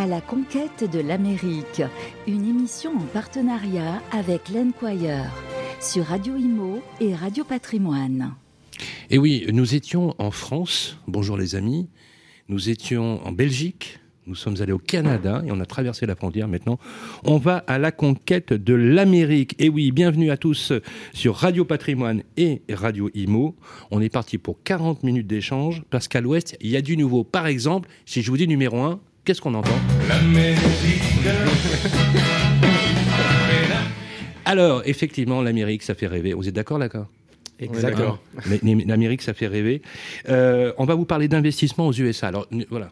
À la conquête de l'Amérique, une émission en partenariat avec l'Enquire sur Radio Imo et Radio Patrimoine. Et oui, nous étions en France, bonjour les amis, nous étions en Belgique, nous sommes allés au Canada et on a traversé la frontière. Maintenant, on va à la conquête de l'Amérique. Et oui, bienvenue à tous sur Radio Patrimoine et Radio Imo. On est parti pour 40 minutes d'échange parce qu'à l'ouest, il y a du nouveau. Par exemple, si je vous dis numéro 1, qu'est-ce qu'on entend Alors, effectivement, l'Amérique, ça fait rêver. Vous êtes d'accord, d'accord? Exactement. L'Amérique, ça fait rêver. Euh, on va vous parler d'investissement aux USA. Alors, voilà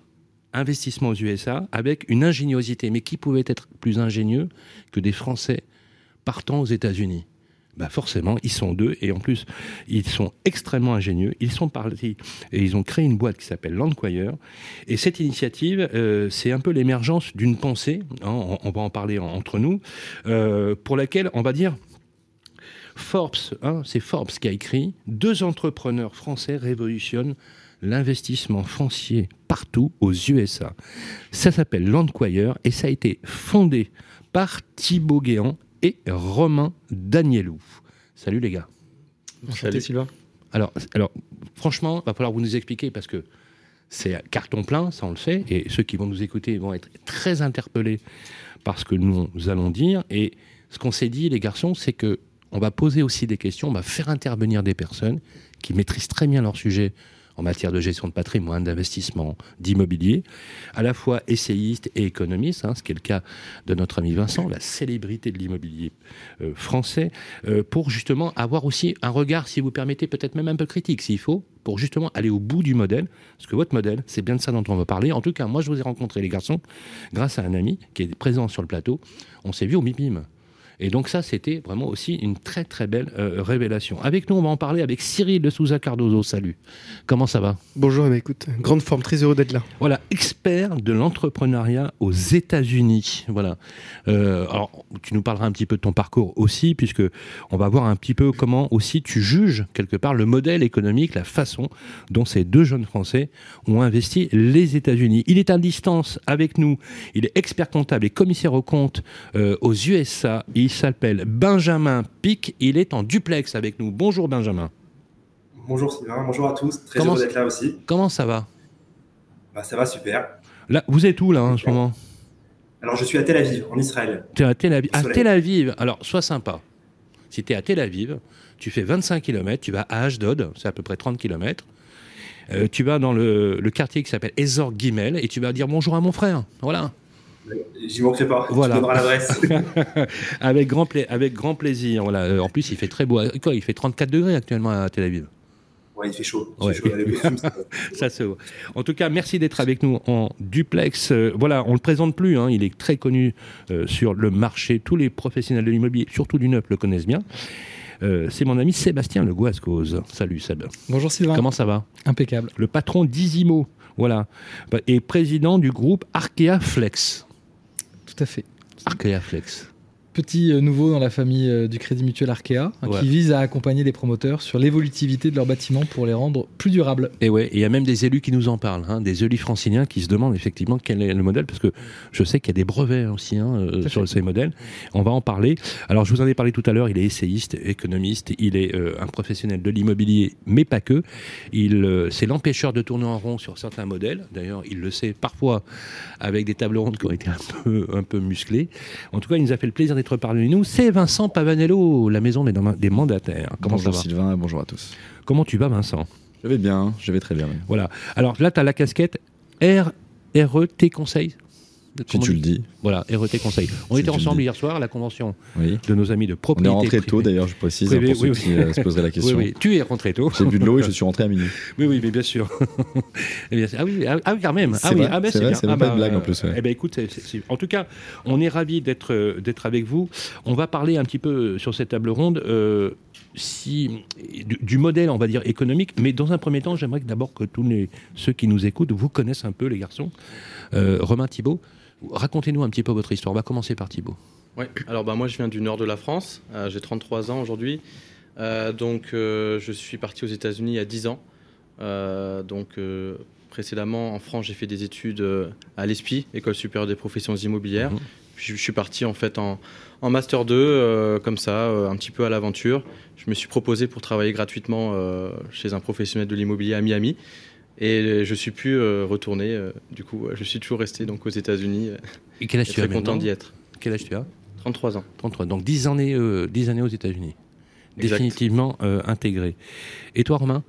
investissement aux USA avec une ingéniosité. Mais qui pouvait être plus ingénieux que des Français partant aux États-Unis? Bah forcément, ils sont deux et en plus, ils sont extrêmement ingénieux. Ils sont partis et ils ont créé une boîte qui s'appelle Landquire. Et cette initiative, euh, c'est un peu l'émergence d'une pensée, hein, on, va en parler entre nous, euh, pour laquelle on va dire Forbes, hein, c'est Forbes qui a écrit Deux entrepreneurs français révolutionnent l'investissement foncier partout aux USA. Ça s'appelle Landquire et ça a été fondé par Thibaut Guéant et Romain Danielou. Salut les gars. Salut Sylvain. Alors, alors franchement, il va falloir vous nous expliquer parce que c'est carton plein, ça on le sait, et ceux qui vont nous écouter vont être très interpellés par ce que nous allons dire. Et ce qu'on s'est dit, les garçons, c'est que on va poser aussi des questions, on va faire intervenir des personnes qui maîtrisent très bien leur sujet en matière de gestion de patrimoine, d'investissement, d'immobilier, à la fois essayiste et économiste, hein, ce qui est le cas de notre ami Vincent, la célébrité de l'immobilier euh, français, euh, pour justement avoir aussi un regard, si vous permettez, peut-être même un peu critique s'il faut, pour justement aller au bout du modèle, parce que votre modèle, c'est bien de ça dont on va parler. En tout cas, moi, je vous ai rencontré les garçons grâce à un ami qui est présent sur le plateau. On s'est vu au MIPIM. Et donc ça, c'était vraiment aussi une très très belle euh, révélation. Avec nous, on va en parler avec Cyril de Souza Cardozo. Salut. Comment ça va? Bonjour, eh ben, écoute, grande forme, très heureux d'être là. Voilà, expert de l'entrepreneuriat aux États-Unis. Voilà. Euh, alors, tu nous parleras un petit peu de ton parcours aussi, puisque on va voir un petit peu comment aussi tu juges quelque part le modèle économique, la façon dont ces deux jeunes Français ont investi les États-Unis. Il est à distance avec nous. Il est expert comptable et commissaire aux comptes euh, aux USA. Il s'appelle Benjamin Pic. Il est en duplex avec nous. Bonjour Benjamin. Bonjour Sylvain, bonjour à tous. Très heureux d'être là aussi. Comment ça va bah, Ça va super. Là, vous êtes où là en ce moment Alors je suis à Tel Aviv, en Israël. Tu es à Tel Aviv. À Tel Aviv. Alors sois sympa. Si tu es à Tel Aviv, tu fais 25 km, tu vas à Ashdod, c'est à peu près 30 km. Euh, tu vas dans le, quartier qui s'appelle Ezor Gimel et tu vas dire bonjour à mon frère. Voilà. J'y manquerai pas. Voilà. Tu l'adresse. avec, grand avec grand plaisir. Voilà. Euh, en plus, il fait très beau. Quoi, il fait 34 degrés actuellement à Tel Aviv. Ouais, il fait chaud. Il fait chaud ça se voit. En tout cas, merci d'être avec nous en duplex. Euh, voilà, on le présente plus. Hein. il est très connu euh, sur le marché. Tous les professionnels de l'immobilier, surtout du neuf, le connaissent bien. c'est mon ami Sébastien Le. Salut Seb. Bonjour Sylvain. Comment ça va? Impeccable. Le patron d'Isimo, voilà, et président du groupe Arkea Flex. Tout à fait. Arkea Flex petit euh, nouveau dans la famille euh, du Crédit Mutuel Arkea, hein, qui vise à accompagner les promoteurs sur l'évolutivité de leurs bâtiments pour les rendre plus durables. Et ouais, il y a même des élus qui nous en parlent, hein, des élus franciliens qui se demandent effectivement quel est le modèle, parce que je sais qu'il y a des brevets aussi hein, euh, sur ces modèles. On va en parler. Alors, je vous en ai parlé tout à l'heure, il est essayiste, économiste, il est un professionnel de l'immobilier, mais pas que. Il, c'est l'empêcheur de tourner en rond sur certains modèles. D'ailleurs, il le sait parfois avec des tables rondes qui ont été un peu, un peu musclées. En tout cas, il nous a fait le plaisir d'être parmi nous, c'est Vincent Pavanello, la maison des, mandataires. Comment bonjour Sylvain, bonjour à tous. Comment tu vas Vincent Je vais bien, je vais très bien. Voilà. Alors là, tu as la casquette R, RET Conseil si tu le dis. Voilà, RET Conseil. On était ensemble hier soir à la convention de nos amis de propriété. On est rentré tôt d'ailleurs, je précise, pour ceux qui euh, se poseraient la question. Oui, tu es rentré tôt. J'ai bu de l'eau et je suis rentré à minuit. Oui, oui, mais bien sûr. Eh ah, oui, ah, ah, oui, quand même. Ah oui, ah ben, c'est bien. C'est pas bah, une blague en plus. Eh ben, écoute, en tout cas, on est ravis d'être euh, d'être avec vous. On va parler un petit peu sur cette table ronde. Euh, si, du, modèle, on va dire, économique. Mais dans un premier temps, j'aimerais d'abord que tous les, ceux qui nous écoutent vous connaissent un peu, les garçons. Romain Thibault, Racontez-nous un petit peu votre histoire. On va commencer par Thibault. Oui, alors bah, moi je viens du nord de la France. Euh, j'ai 33 ans aujourd'hui. Euh, donc euh, je suis parti aux États-Unis il y a 10 ans. donc précédemment, en France, j'ai fait des études à l'ESPI, École supérieure des professions immobilières. Mhm. Je, suis parti en fait en, Master 2, comme ça, un petit peu à l'aventure. Je me suis proposé pour travailler gratuitement chez un professionnel de l'immobilier à Miami. Et je suis pu retourner. du coup, je suis toujours resté donc aux États-Unis. Et quel âge tu as Très content d'y être. Quel âge tu as 33 ans. 33. Donc 10 années, 10 années aux États-Unis définitivement euh, intégré. Et toi, Romain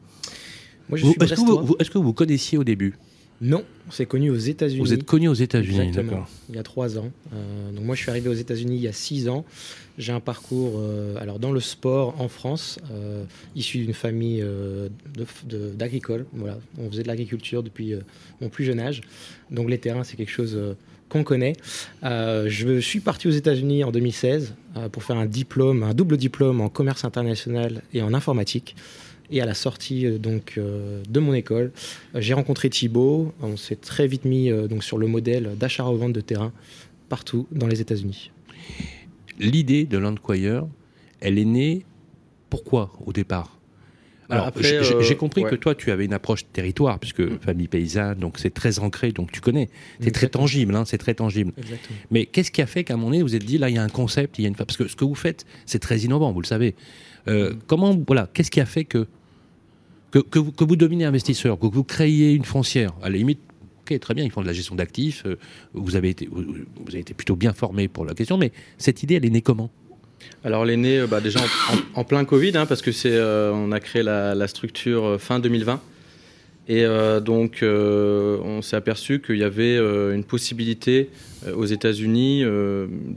Est-ce que, vous, est que vous connaissiez au début non, on s'est connu aux États-Unis. Vous êtes connu aux États-Unis, d'accord. Il y a trois ans. Euh, donc moi, je suis arrivé aux États-Unis il y a six ans. J'ai un parcours, euh, alors dans le sport en France, issu d'une famille d'agricole. Voilà, on faisait de l'agriculture depuis mon plus jeune âge. Donc les terrains, c'est quelque chose qu'on connaît. Euh, je suis parti aux États-Unis en 2016 euh, pour faire un diplôme, un double diplôme en commerce international et en informatique. Et à la sortie euh, donc de mon école, j'ai rencontré Thibaut. On s'est très vite mis donc sur le modèle d'achat-revente de terrain partout dans les États-Unis. L'idée de Landquire, elle est née pourquoi au départ? Alors, j'ai euh, compris que toi, tu avais une approche territoire, puisque mm. famille paysanne, donc c'est très ancré, donc tu connais. C'est très tangible, hein, c'est très tangible. Mais qu'est-ce qui a fait qu'à un moment donné, vous êtes dit, là, il y a un concept, il y a une... Parce que ce que vous faites, c'est très innovant, vous le savez. Euh, mm. Comment, voilà, qu'est-ce qui a fait que que, vous, que vous dominez investisseur, que vous créiez une foncière À la limite, ok, très bien, ils font de la gestion d'actifs, euh, vous, avez été, vous, avez été plutôt bien formé pour la question, mais cette idée, elle est née comment? Alors elle est née bah, déjà en, plein Covid, hein, parce que c'est, euh, on a créé la, structure euh, fin 2020. Et euh, donc, on s'est aperçu qu'il y avait une possibilité aux États-Unis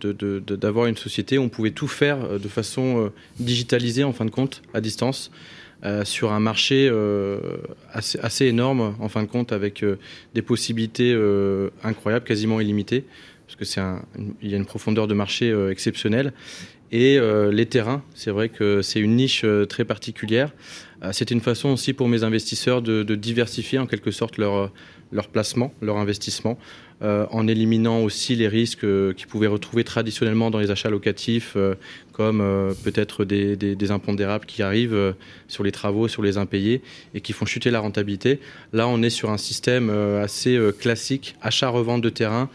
d'avoir une société où on pouvait tout faire de façon digitalisée, en fin de compte, à distance, sur un marché assez, assez, énorme, en fin de compte, avec des possibilités incroyables, quasiment illimitées, parce que c'est il y a une profondeur de marché exceptionnelle. Et euh, les terrains, c'est vrai que c'est une niche euh, très particulière. Euh, c'était une façon aussi pour mes investisseurs de, diversifier en quelque sorte leur, leur placement, leur investissement, en éliminant aussi les risques qu'ils pouvaient retrouver traditionnellement dans les achats locatifs, comme peut-être des, des, impondérables qui arrivent sur les travaux, sur les impayés, et qui font chuter la rentabilité. Là, on est sur un système assez classique, achat-revente de terrain,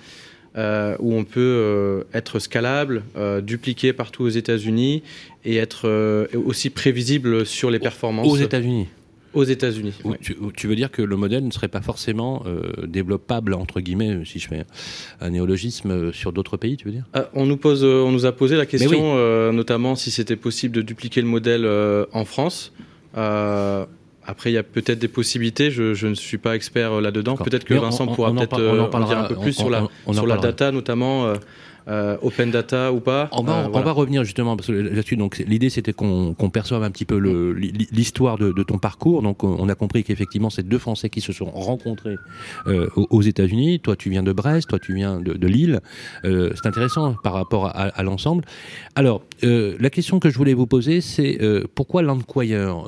euh, où on peut euh, être scalable, euh, dupliqué partout aux États-Unis et être aussi prévisible sur les performances. Aux États-Unis aux États-Unis. Tu, veux dire que le modèle ne serait pas forcément développable entre guillemets, si je fais un néologisme sur d'autres pays, tu veux dire? On nous pose, on nous a posé la question, notamment si c'était possible de dupliquer le modèle en France. Après, il y a peut-être des possibilités. Je, ne suis pas expert euh, là-dedans. Peut-être que Vincent pourra peut-être euh, en, dire un peu plus sur la, sur la data, notamment. Euh, open data ou pas. On va, euh, on va revenir justement parce que là-dessus. Donc l'idée c'était qu'on perçoive un petit peu l'histoire de, de, ton parcours. Donc on a compris qu'effectivement c'est deux Français qui se sont rencontrés euh, aux États-Unis. Toi tu viens de Brest, toi tu viens de, de Lille. Euh, c'est intéressant par rapport à, à l'ensemble. Alors la question que je voulais vous poser c'est pourquoi Landquire,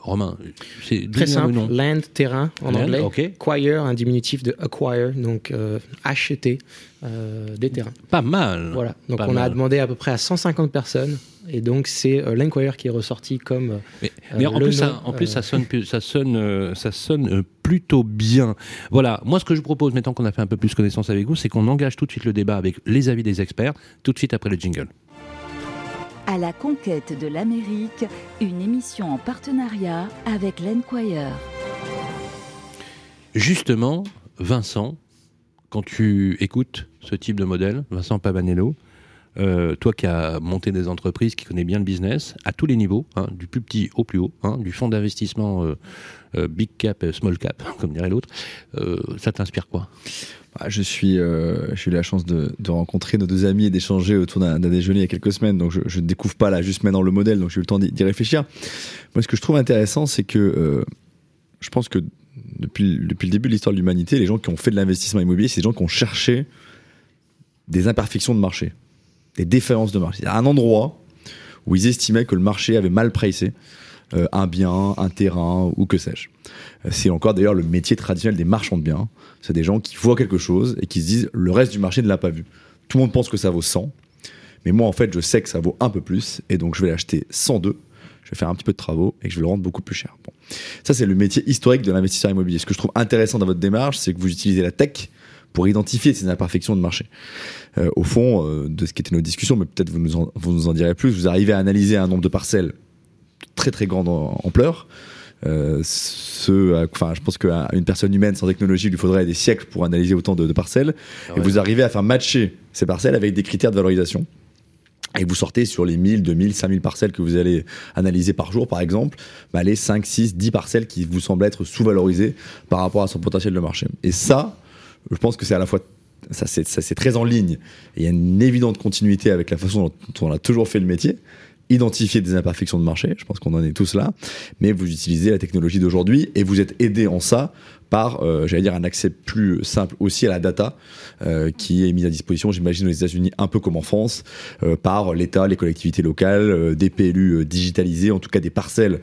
Romain? C'est très simple. Land terrain en anglais. Okay. Quire un diminutif de acquire donc acheter. Euh, des terrains. Pas mal. Voilà. Donc on a demandé à peu près à 150 personnes. Et donc c'est euh, l'Enquire qui est ressorti comme. Euh, mais, en, plus, ça, en, plus, ça, sonne, ça sonne, ça sonne plutôt bien. Voilà. Moi, ce que je propose, maintenant qu'on a fait un peu plus connaissance avec vous, c'est qu'on engage tout de suite le débat avec les avis des experts, tout de suite après le jingle. À la conquête de l'Amérique, une émission en partenariat avec l'Enquire. Justement, Vincent, quand tu écoutes ce type de modèle, Vincent Pavanello, euh, toi qui as monté des entreprises, qui connais bien le business, à tous les niveaux, hein, du plus petit au plus haut, hein, du fonds d'investissement euh, euh, big cap, small cap, comme dirait l'autre, ça t'inspire quoi? Bah, je suis, j'ai eu la chance de, rencontrer nos deux amis et d'échanger autour d'un déjeuner il y a quelques semaines, donc je ne découvre pas là juste maintenant le modèle, donc j'ai eu le temps d'y réfléchir. Moi, ce que je trouve intéressant, c'est que je pense que depuis, le début de l'histoire de l'humanité, les gens qui ont fait de l'investissement immobilier, c'est des gens qui ont cherché des imperfections de marché, des différences de marché. Un endroit où ils estimaient que le marché avait mal pricé euh, un bien, un terrain ou que sais-je. Euh, c'est encore d'ailleurs le métier traditionnel des marchands de biens. C'est des gens qui voient quelque chose et qui se disent le reste du marché ne l'a pas vu. Tout le monde pense que ça vaut 100, mais moi en fait je sais que ça vaut un peu plus et donc je vais l'acheter 102 je vais faire un petit peu de travaux et je vais le rendre beaucoup plus cher. Bon. Ça, c'est le métier historique de l'investisseur immobilier. Ce que je trouve intéressant dans votre démarche, c'est que vous utilisez la tech pour identifier ces imperfections de marché. Euh, au fond, euh, de ce qui était nos discussions, mais peut-être vous, nous en, vous nous en direz plus, vous arrivez à analyser un nombre de parcelles très très grande ampleur. Euh, ce, enfin, je pense qu'à une personne humaine sans technologie, il lui faudrait des siècles pour analyser autant de, parcelles. Ah et vous arrivez à faire matcher ces parcelles avec des critères de valorisation. Et vous sortez sur les 1000, 2000, 5000 parcelles que vous allez analyser par jour, par exemple, bah les 5, 6, 10 parcelles qui vous semblent être sous-valorisées par rapport à son potentiel de marché. Et ça, je pense que c'est à la fois ça c'est très en ligne. Et il y a une évidente continuité avec la façon dont on a toujours fait le métier identifier des imperfections de marché, je pense qu'on en est tous là, mais vous utilisez la technologie d'aujourd'hui et vous êtes aidé en ça par, euh, j'allais dire, un accès plus simple aussi à la data euh, qui est mise à disposition, j'imagine, aux États-Unis, un peu comme en France, euh, par l'État, les collectivités locales, des PLU digitalisés, en tout cas des parcelles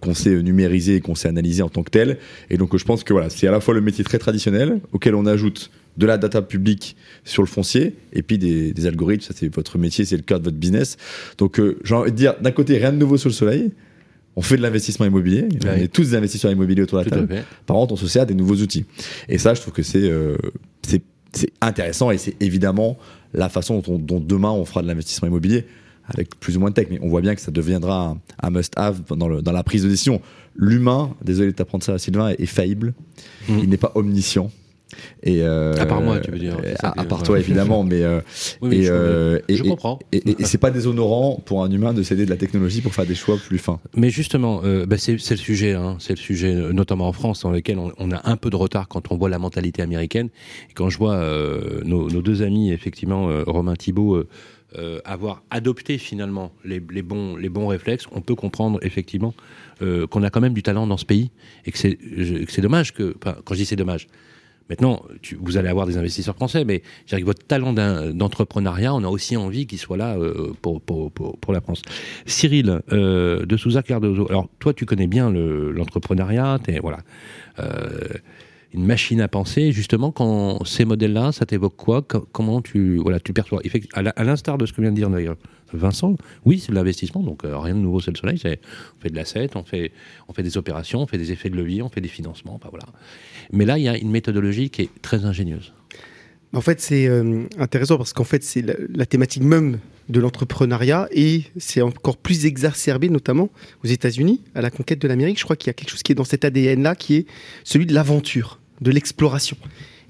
qu'on sait numériser et qu'on sait analyser en tant que telles. Et donc, je pense que voilà, c'est à la fois le métier très traditionnel auquel on ajoute de la data publique sur le foncier et puis des, algorithmes. Ça, c'est votre métier, c'est le cœur de votre business. Donc, euh, j'ai envie de dire, d'un côté, rien de nouveau sous le soleil. On fait de l'investissement immobilier. On est tous des investisseurs immobiliers autour de la table. Par contre, on se sert des nouveaux outils. Et ça, je trouve que c'est euh, intéressant et c'est évidemment la façon dont, demain on fera de l'investissement immobilier avec plus ou moins de tech. Mais on voit bien que ça deviendra un, must-have dans, dans, la prise de décision. L'humain, désolé de t'apprendre ça, Sylvain, est faillible. Mmh. Il n'est pas omniscient. Et euh, à part moi, tu veux dire. À, part toi, évidemment, mais euh, et, je, euh, je, comprends. Et, c'est pas déshonorant pour un humain de céder de la technologie pour faire des choix plus fins. Mais justement, bah, c'est le sujet, hein, c'est le sujet, notamment en France, dans lequel on, a un peu de retard quand on voit la mentalité américaine. Et quand je vois nos, deux amis, effectivement, Romain Thibault. avoir adopté finalement les, les, bons, les bons réflexes, on peut comprendre effectivement qu'on a quand même du talent dans ce pays et que c'est dommage que, quand je dis c'est dommage, Maintenant, vous allez avoir des investisseurs français, mais avec votre talent d'entrepreneuriat, on a aussi envie qu'il soit là euh, pour, la France. Cyril, euh, de Souza Cardozo, alors toi, tu connais bien l'entrepreneuriat, le, voilà, euh, une machine à penser. Justement, quand ces modèles-là, ça t'évoque quoi? Comment tu, voilà, tu perçois? À l'instar de ce que vient de dire d'ailleurs Vincent, oui, c'est de l'investissement, donc rien de nouveau, c'est le soleil. On fait de l'asset, on fait, on fait des opérations, on fait des effets de levier, on fait des financements, voilà. Mais là, il y a une méthodologie qui est très ingénieuse. En fait, c'est euh, intéressant parce qu'en fait, c'est la, thématique même de l'entrepreneuriat et c'est encore plus exacerbé, notamment aux États-Unis, à la conquête de l'Amérique. Je crois qu'il y a quelque chose qui est dans cet ADN-là, qui est celui de l'aventure, de l'exploration.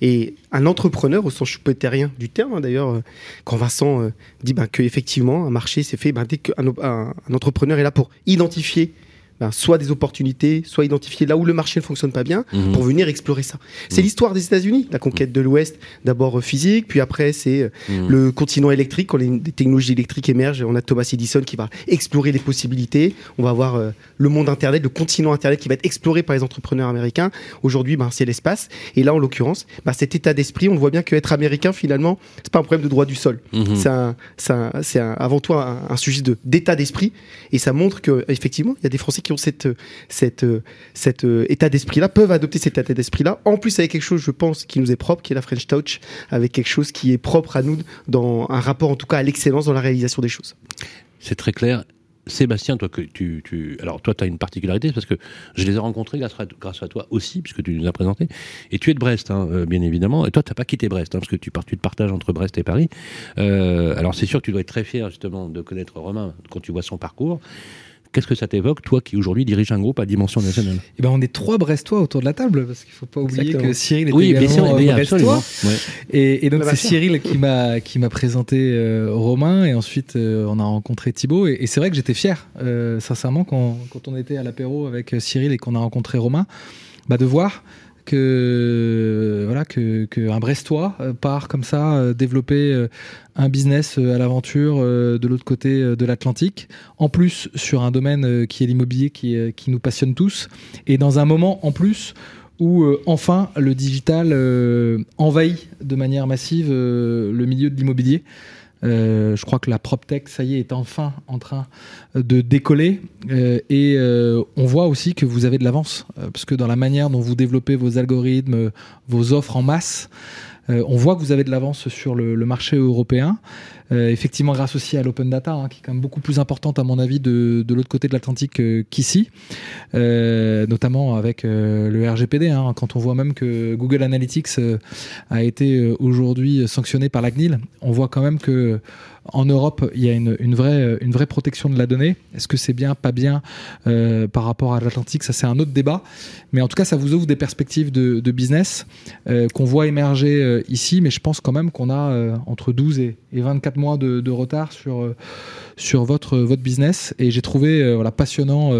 Et un entrepreneur, au sens rien du terme, hein, d'ailleurs, euh, quand Vincent euh, dit ben, qu'effectivement, un marché s'est fait, ben, dès qu'un un entrepreneur est là pour identifier ben, soit des opportunités, soit identifier là où le marché ne fonctionne pas bien mhm. pour venir explorer ça. C'est mhm. l'histoire des États-Unis, la conquête de l'Ouest, d'abord euh, physique, puis après c'est euh, mhm. le continent électrique. Quand les, technologies électriques émergent, on a Thomas Edison qui va explorer les possibilités. On va avoir euh, le monde Internet, le continent Internet qui va être exploré par les entrepreneurs américains. Aujourd'hui, ben, c'est l'espace. Et là, en l'occurrence, ben, cet état d'esprit, on voit bien qu'être américain, finalement, c'est pas un problème de droit du sol. C'est avant tout un, sujet d'état d'esprit. Et ça montre qu'effectivement, il y a des Français qui ont cette, cet euh, état d'esprit-là, peuvent adopter cet état d'esprit-là. En plus, avec quelque chose, je pense, qui nous est propre, qui est la French Touch, avec quelque chose qui est propre à nous, dans un rapport en tout cas à l'excellence dans la réalisation des choses. C'est très clair. Sébastien, toi, que tu, tu, alors toi, tu as une particularité parce que je les ai rencontrés grâce à, grâce à toi aussi, puisque tu nous as présenté. Et tu es de Brest, hein, euh, bien évidemment. Et toi, tu n'as pas quitté Brest, hein, parce que tu, tu te partages entre Brest et Paris. Euh, alors, c'est sûr que tu dois être très fier, justement, de connaître Romain quand tu vois son parcours. Qu'est-ce que ça t'évoque, toi qui aujourd'hui dirige un groupe à dimension nationale? Eh ben, On est trois Brestois autour de la table, parce qu'il ne faut pas oublier que Cyril est oui, également oui, Brestois. Et, donc c'est Cyril qui m'a, qui m'a présenté euh, Romain, et ensuite euh, on a rencontré Thibaut. Et, c'est vrai que j'étais fier, euh, sincèrement, quand, quand, on était à l'apéro avec Cyril et qu'on a rencontré Romain, bah, de voir que voilà que, un Brestois euh, part comme ça euh, développer euh, un business à l'aventure de l'autre côté de l'Atlantique, en plus sur un domaine qui est l'immobilier qui, qui nous passionne tous, et dans un moment en plus où enfin le digital envahit de manière massive le milieu de l'immobilier. Euh, je crois que la PropTech, ça y est, est enfin en train de décoller. Euh, et euh, on voit aussi que vous avez de l'avance, parce que dans la manière dont vous développez vos algorithmes, vos offres en masse, on voit que vous avez de l'avance sur le, marché européen. Effectivement, grâce aussi à l'open data, hein, qui est quand même beaucoup plus importante à mon avis de, l'autre côté de l'Atlantique qu'ici, notamment avec le RGPD. Hein, quand on voit même que Google Analytics a été aujourd'hui sanctionné par la CNIL, on voit quand même que en Europe, il y a une, vraie, une vraie protection de la donnée. Est-ce que c'est bien, pas bien euh, par rapport à l'Atlantique? Ça, c'est un autre débat. Mais en tout cas, ça vous ouvre des perspectives de, business euh, qu'on voit émerger euh, ici. Mais je pense quand même qu'on a entre 12 et, 24 mois de, retard sur, sur votre, votre business. Et j'ai trouvé voilà, passionnant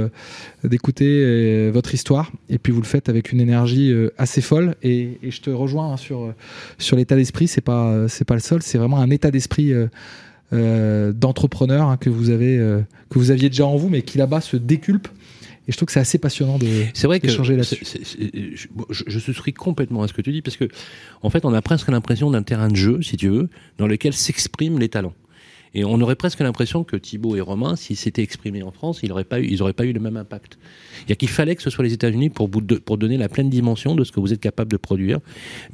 d'écouter votre histoire. Et puis, vous le faites avec une énergie assez folle. Et, je te rejoins hein, sur, l'état d'esprit. C'est pas, pas le seul. C'est vraiment un état d'esprit euh, d'entrepreneurs hein, que vous euh, que vous aviez déjà en vous, mais qui là-bas se déculpent. Et je trouve que c'est assez passionnant de c'est vrai là-dessus. Je, je, souscris complètement à ce que tu dis parce que en fait, on a presque l'impression d'un terrain de jeu, si tu veux, dans lequel s'expriment les talents. Et on aurait presque l'impression que Thibault et Romain, s'ils s'étaient exprimés en France, ils n'auraient pas, eu, pas eu le même impact. Il y a qu'il fallait que ce soit les États-Unis pour, pour donner la pleine dimension de ce que vous êtes capable de produire,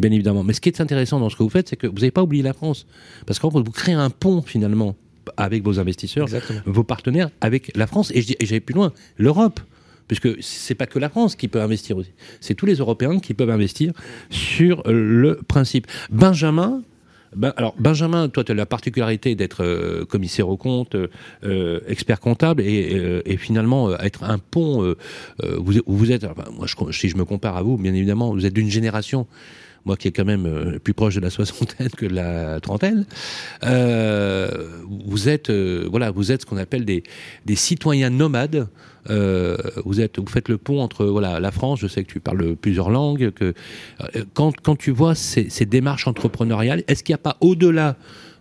bien évidemment. Mais ce qui est intéressant dans ce que vous faites, c'est que vous n'avez pas oublié la France. Parce qu'en fait, vous créez un pont, finalement, avec vos investisseurs, vos partenaires, avec la France. Et j'allais plus loin, l'Europe puisque c'est pas que la France qui peut investir aussi, c'est tous les Européens qui peuvent investir sur le principe. Benjamin, ben, alors, Benjamin, toi, tu as la particularité d'être euh, commissaire au compte, euh, expert comptable, et, euh, finalement être un pont. vous, vous êtes, moi, si je me compare à vous, bien évidemment, vous êtes d'une génération moi qui est quand même plus proche de la soixantaine que de la trentaine, vous êtes voilà, vous êtes ce qu'on appelle des, des citoyens nomades euh, vous, êtes, vous faites le pont entre voilà, la France, je sais que tu parles plusieurs langues. Que, euh, quand, quand tu vois ces démarches entrepreneuriales, est-ce qu'il n'y a pas au-delà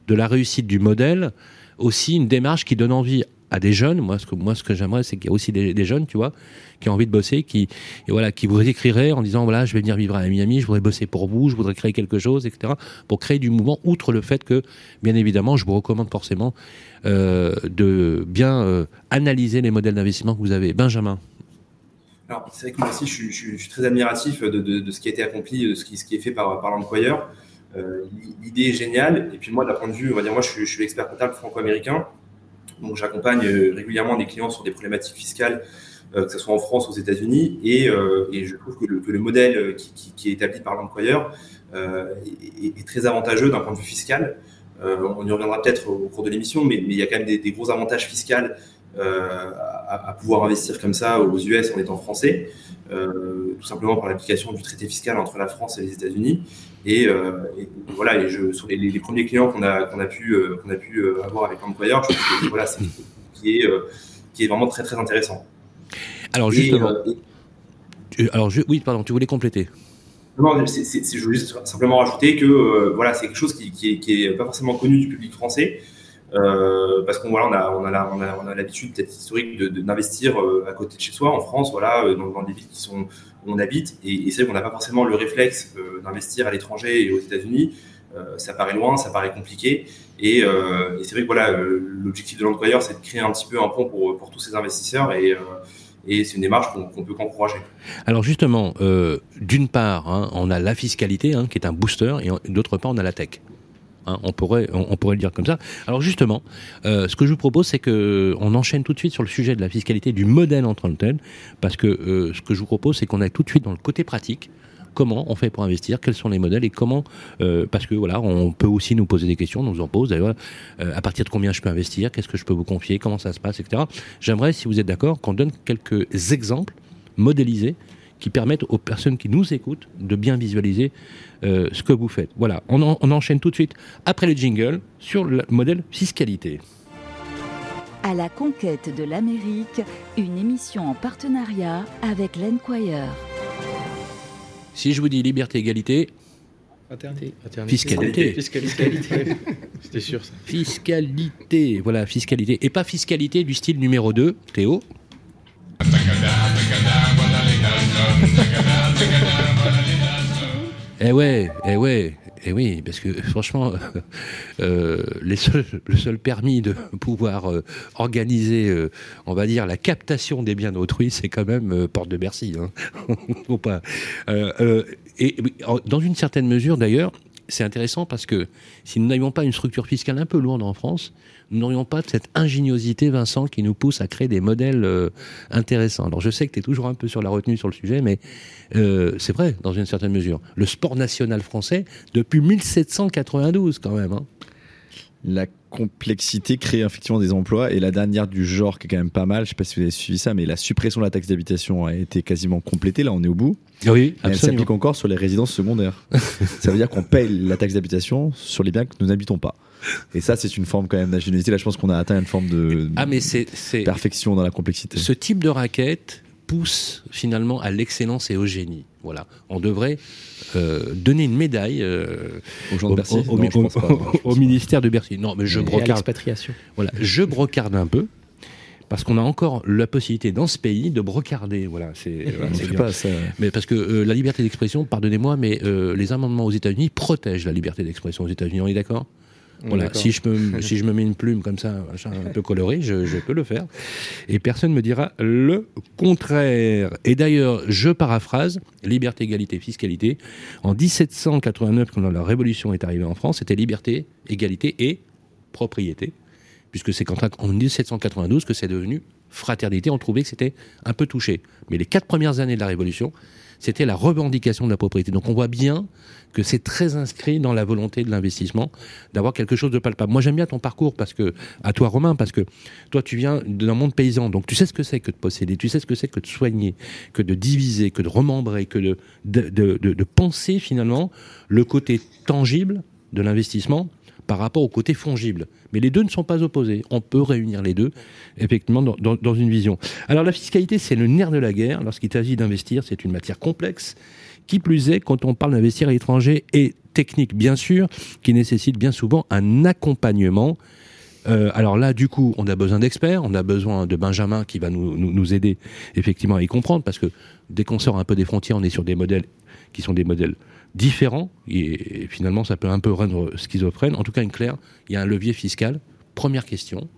de la réussite du modèle aussi une démarche qui donne envie à des jeunes. Moi, ce que, moi, ce que j'aimerais, c'est qu'il y a aussi des, jeunes, tu vois, qui ont envie de bosser, qui, voilà, qui vous écriraient en disant, voilà, je vais venir vivre à Miami, je voudrais bosser pour vous, je voudrais créer quelque chose, etc. Pour créer du mouvement, outre le fait que, bien évidemment, je vous recommande forcément euh, de bien euh, analyser les modèles d'investissement que vous avez. Benjamin. Alors, c'est vrai que moi aussi, je suis, très admiratif de, ce qui a été accompli, de ce qui, est fait par, par l'employeur. Euh, L'idée est géniale. Et puis moi, d'un point de vue, on va dire, moi, je suis, je suis expert comptable franco-américain. Donc, j'accompagne euh, régulièrement des clients sur des problématiques fiscales, euh, que ce soit en France ou aux États-Unis. Et, euh, et, je trouve que le, modèle qui, est établi par l'employeur est, très avantageux d'un point de vue fiscal. on y reviendra peut-être au cours de l'émission, mais, il y a quand même des, des gros avantages fiscaux à, à, pouvoir investir comme ça aux US en étant français, tout simplement par l'application du traité fiscal entre la France et les États-Unis. Et, euh, et, voilà, et je, sur les, les, premiers clients qu'on a, qu'on a pu, euh, qu'on a pu euh, avoir avec l'employeur, je trouve que voilà, c'est qui est, qui est vraiment très très intéressant. Alors justement, alors je, oui, pardon, tu voulais compléter. Non, c'est, c'est, je voulais juste simplement rajouter que voilà, c'est quelque chose qui, qui, est, qui est pas forcément connu du public français. Euh, parce qu'on on a, on a, l'habitude peut-être historique de, d'investir à côté de chez soi, en France, voilà, dans, dans des villes sont on habite. Et, c'est vrai qu'on n'a pas forcément le réflexe euh, d'investir à l'étranger et aux États-Unis. Euh, ça paraît loin, ça paraît compliqué. Et, euh, c'est vrai que voilà, l'objectif de l'employeur, c'est de créer un petit peu un pont pour, pour tous ces investisseurs. Et, c'est une démarche qu'on peut qu'encourager. Alors justement, d'une part, hein, on a la fiscalité hein, qui est un booster, et d'autre part, on a la tech. Hein, on, pourrait, le dire comme ça. Alors justement, euh, ce que je vous propose, c'est que on enchaîne tout de suite sur le sujet de la fiscalité du modèle en tant parce que euh, ce que je vous propose, c'est qu'on aille tout de suite dans le côté pratique. Comment on fait pour investir? Quels sont les modèles? Et comment euh, Parce que voilà, on peut aussi nous poser des questions, on nous en pose d'ailleurs. à partir de combien je peux investir? Qu'est-ce que je peux vous confier? Comment ça se passe, etc. J'aimerais, si vous êtes d'accord, qu'on donne quelques exemples modélisés qui permettent aux personnes qui nous écoutent de bien visualiser euh, ce que vous faites. Voilà, on, enchaîne tout de suite après le jingle sur le modèle fiscalité. À la conquête de l'Amérique, une émission en partenariat avec l'Enquire. Si je vous dis liberté, égalité, Fiscalité. Fiscalité. C'était sûr ça. Fiscalité. Voilà, fiscalité. Et pas fiscalité du style numéro 2, Théo. Eh ouais, eh ouais, eh oui, parce que franchement, euh, seuls, le seul permis de pouvoir euh, organiser, euh, on va dire, la captation des biens d'autrui, c'est quand même porte de Bercy. Hein. Pas. et dans une certaine mesure, d'ailleurs, c'est intéressant parce que si nous n'avions pas une structure fiscale un peu lourde en France, nous n'aurions pas cette ingéniosité, Vincent, qui nous pousse à créer des modèles euh, intéressants. Alors je sais que tu es toujours un peu sur la retenue sur le sujet, mais euh, c'est vrai, dans une certaine mesure. Le sport national français, depuis 1792 quand même. Hein. La complexité crée effectivement des emplois. Et la dernière du genre, qui est quand même pas mal, je ne sais pas si vous avez suivi ça, mais la suppression de la taxe d'habitation a été quasiment complétée. Là, on est au bout. Oui, Elle s'applique encore sur les résidences secondaires. ça veut dire qu'on paye la taxe d'habitation sur les biens que nous n'habitons pas. Et ça, c'est une forme quand même d'ingéniosité. Là, je pense qu'on a atteint une forme de ah, mais c'est, perfection dans la complexité. Ce type de raquette pousse finalement à l'excellence et au génie. Voilà. On devrait euh, donner une médaille euh, aux gens de Bercy, au, ministère de Bercy. Non, mais je brocarde. Voilà, je brocarde un peu parce qu'on a encore la possibilité dans ce pays de brocarder. Voilà, c'est pas ça. Mais parce que euh, la liberté d'expression, pardonnez-moi, mais les amendements aux États-Unis protègent la liberté d'expression aux États-Unis. On est d'accord? Voilà, si je, me, si je me mets une plume comme ça, un peu colorée, je, je, peux le faire. Et personne ne me dira le contraire. Et d'ailleurs, je paraphrase, liberté, égalité, fiscalité. En 1789, quand la Révolution est arrivée en France, c'était liberté, égalité et propriété. Puisque c'est en 1792 que c'est devenu fraternité. On trouvait que c'était un peu touché. Mais les quatre premières années de la Révolution, c'était la revendication de la propriété. Donc on voit bien que c'est très inscrit dans la volonté de l'investissement d'avoir quelque chose de palpable. Moi j'aime bien ton parcours parce que à toi Romain parce que toi tu viens d'un monde paysan donc tu sais ce que c'est que de posséder, tu sais ce que c'est que de soigner, que de diviser, que de remembrer, que de, de, penser finalement le côté tangible de l'investissement par rapport au côté fongible. Mais les deux ne sont pas opposés. On peut réunir les deux, effectivement, dans, une vision. Alors la fiscalité, c'est le nerf de la guerre. Lorsqu'il s'agit d'investir, c'est une matière complexe. Qui plus est, quand on parle d'investir à l'étranger, et technique, bien sûr, qui nécessite bien souvent un accompagnement. Euh, alors là, du coup, on a besoin d'experts, on a besoin de Benjamin qui va nous, nous, aider effectivement à y comprendre, parce que dès qu'on sort un peu des frontières, on est sur des modèles qui sont des modèles différents, et, finalement ça peut un peu rendre schizophrène. En tout cas, une claire, il y a un levier fiscal. Première question,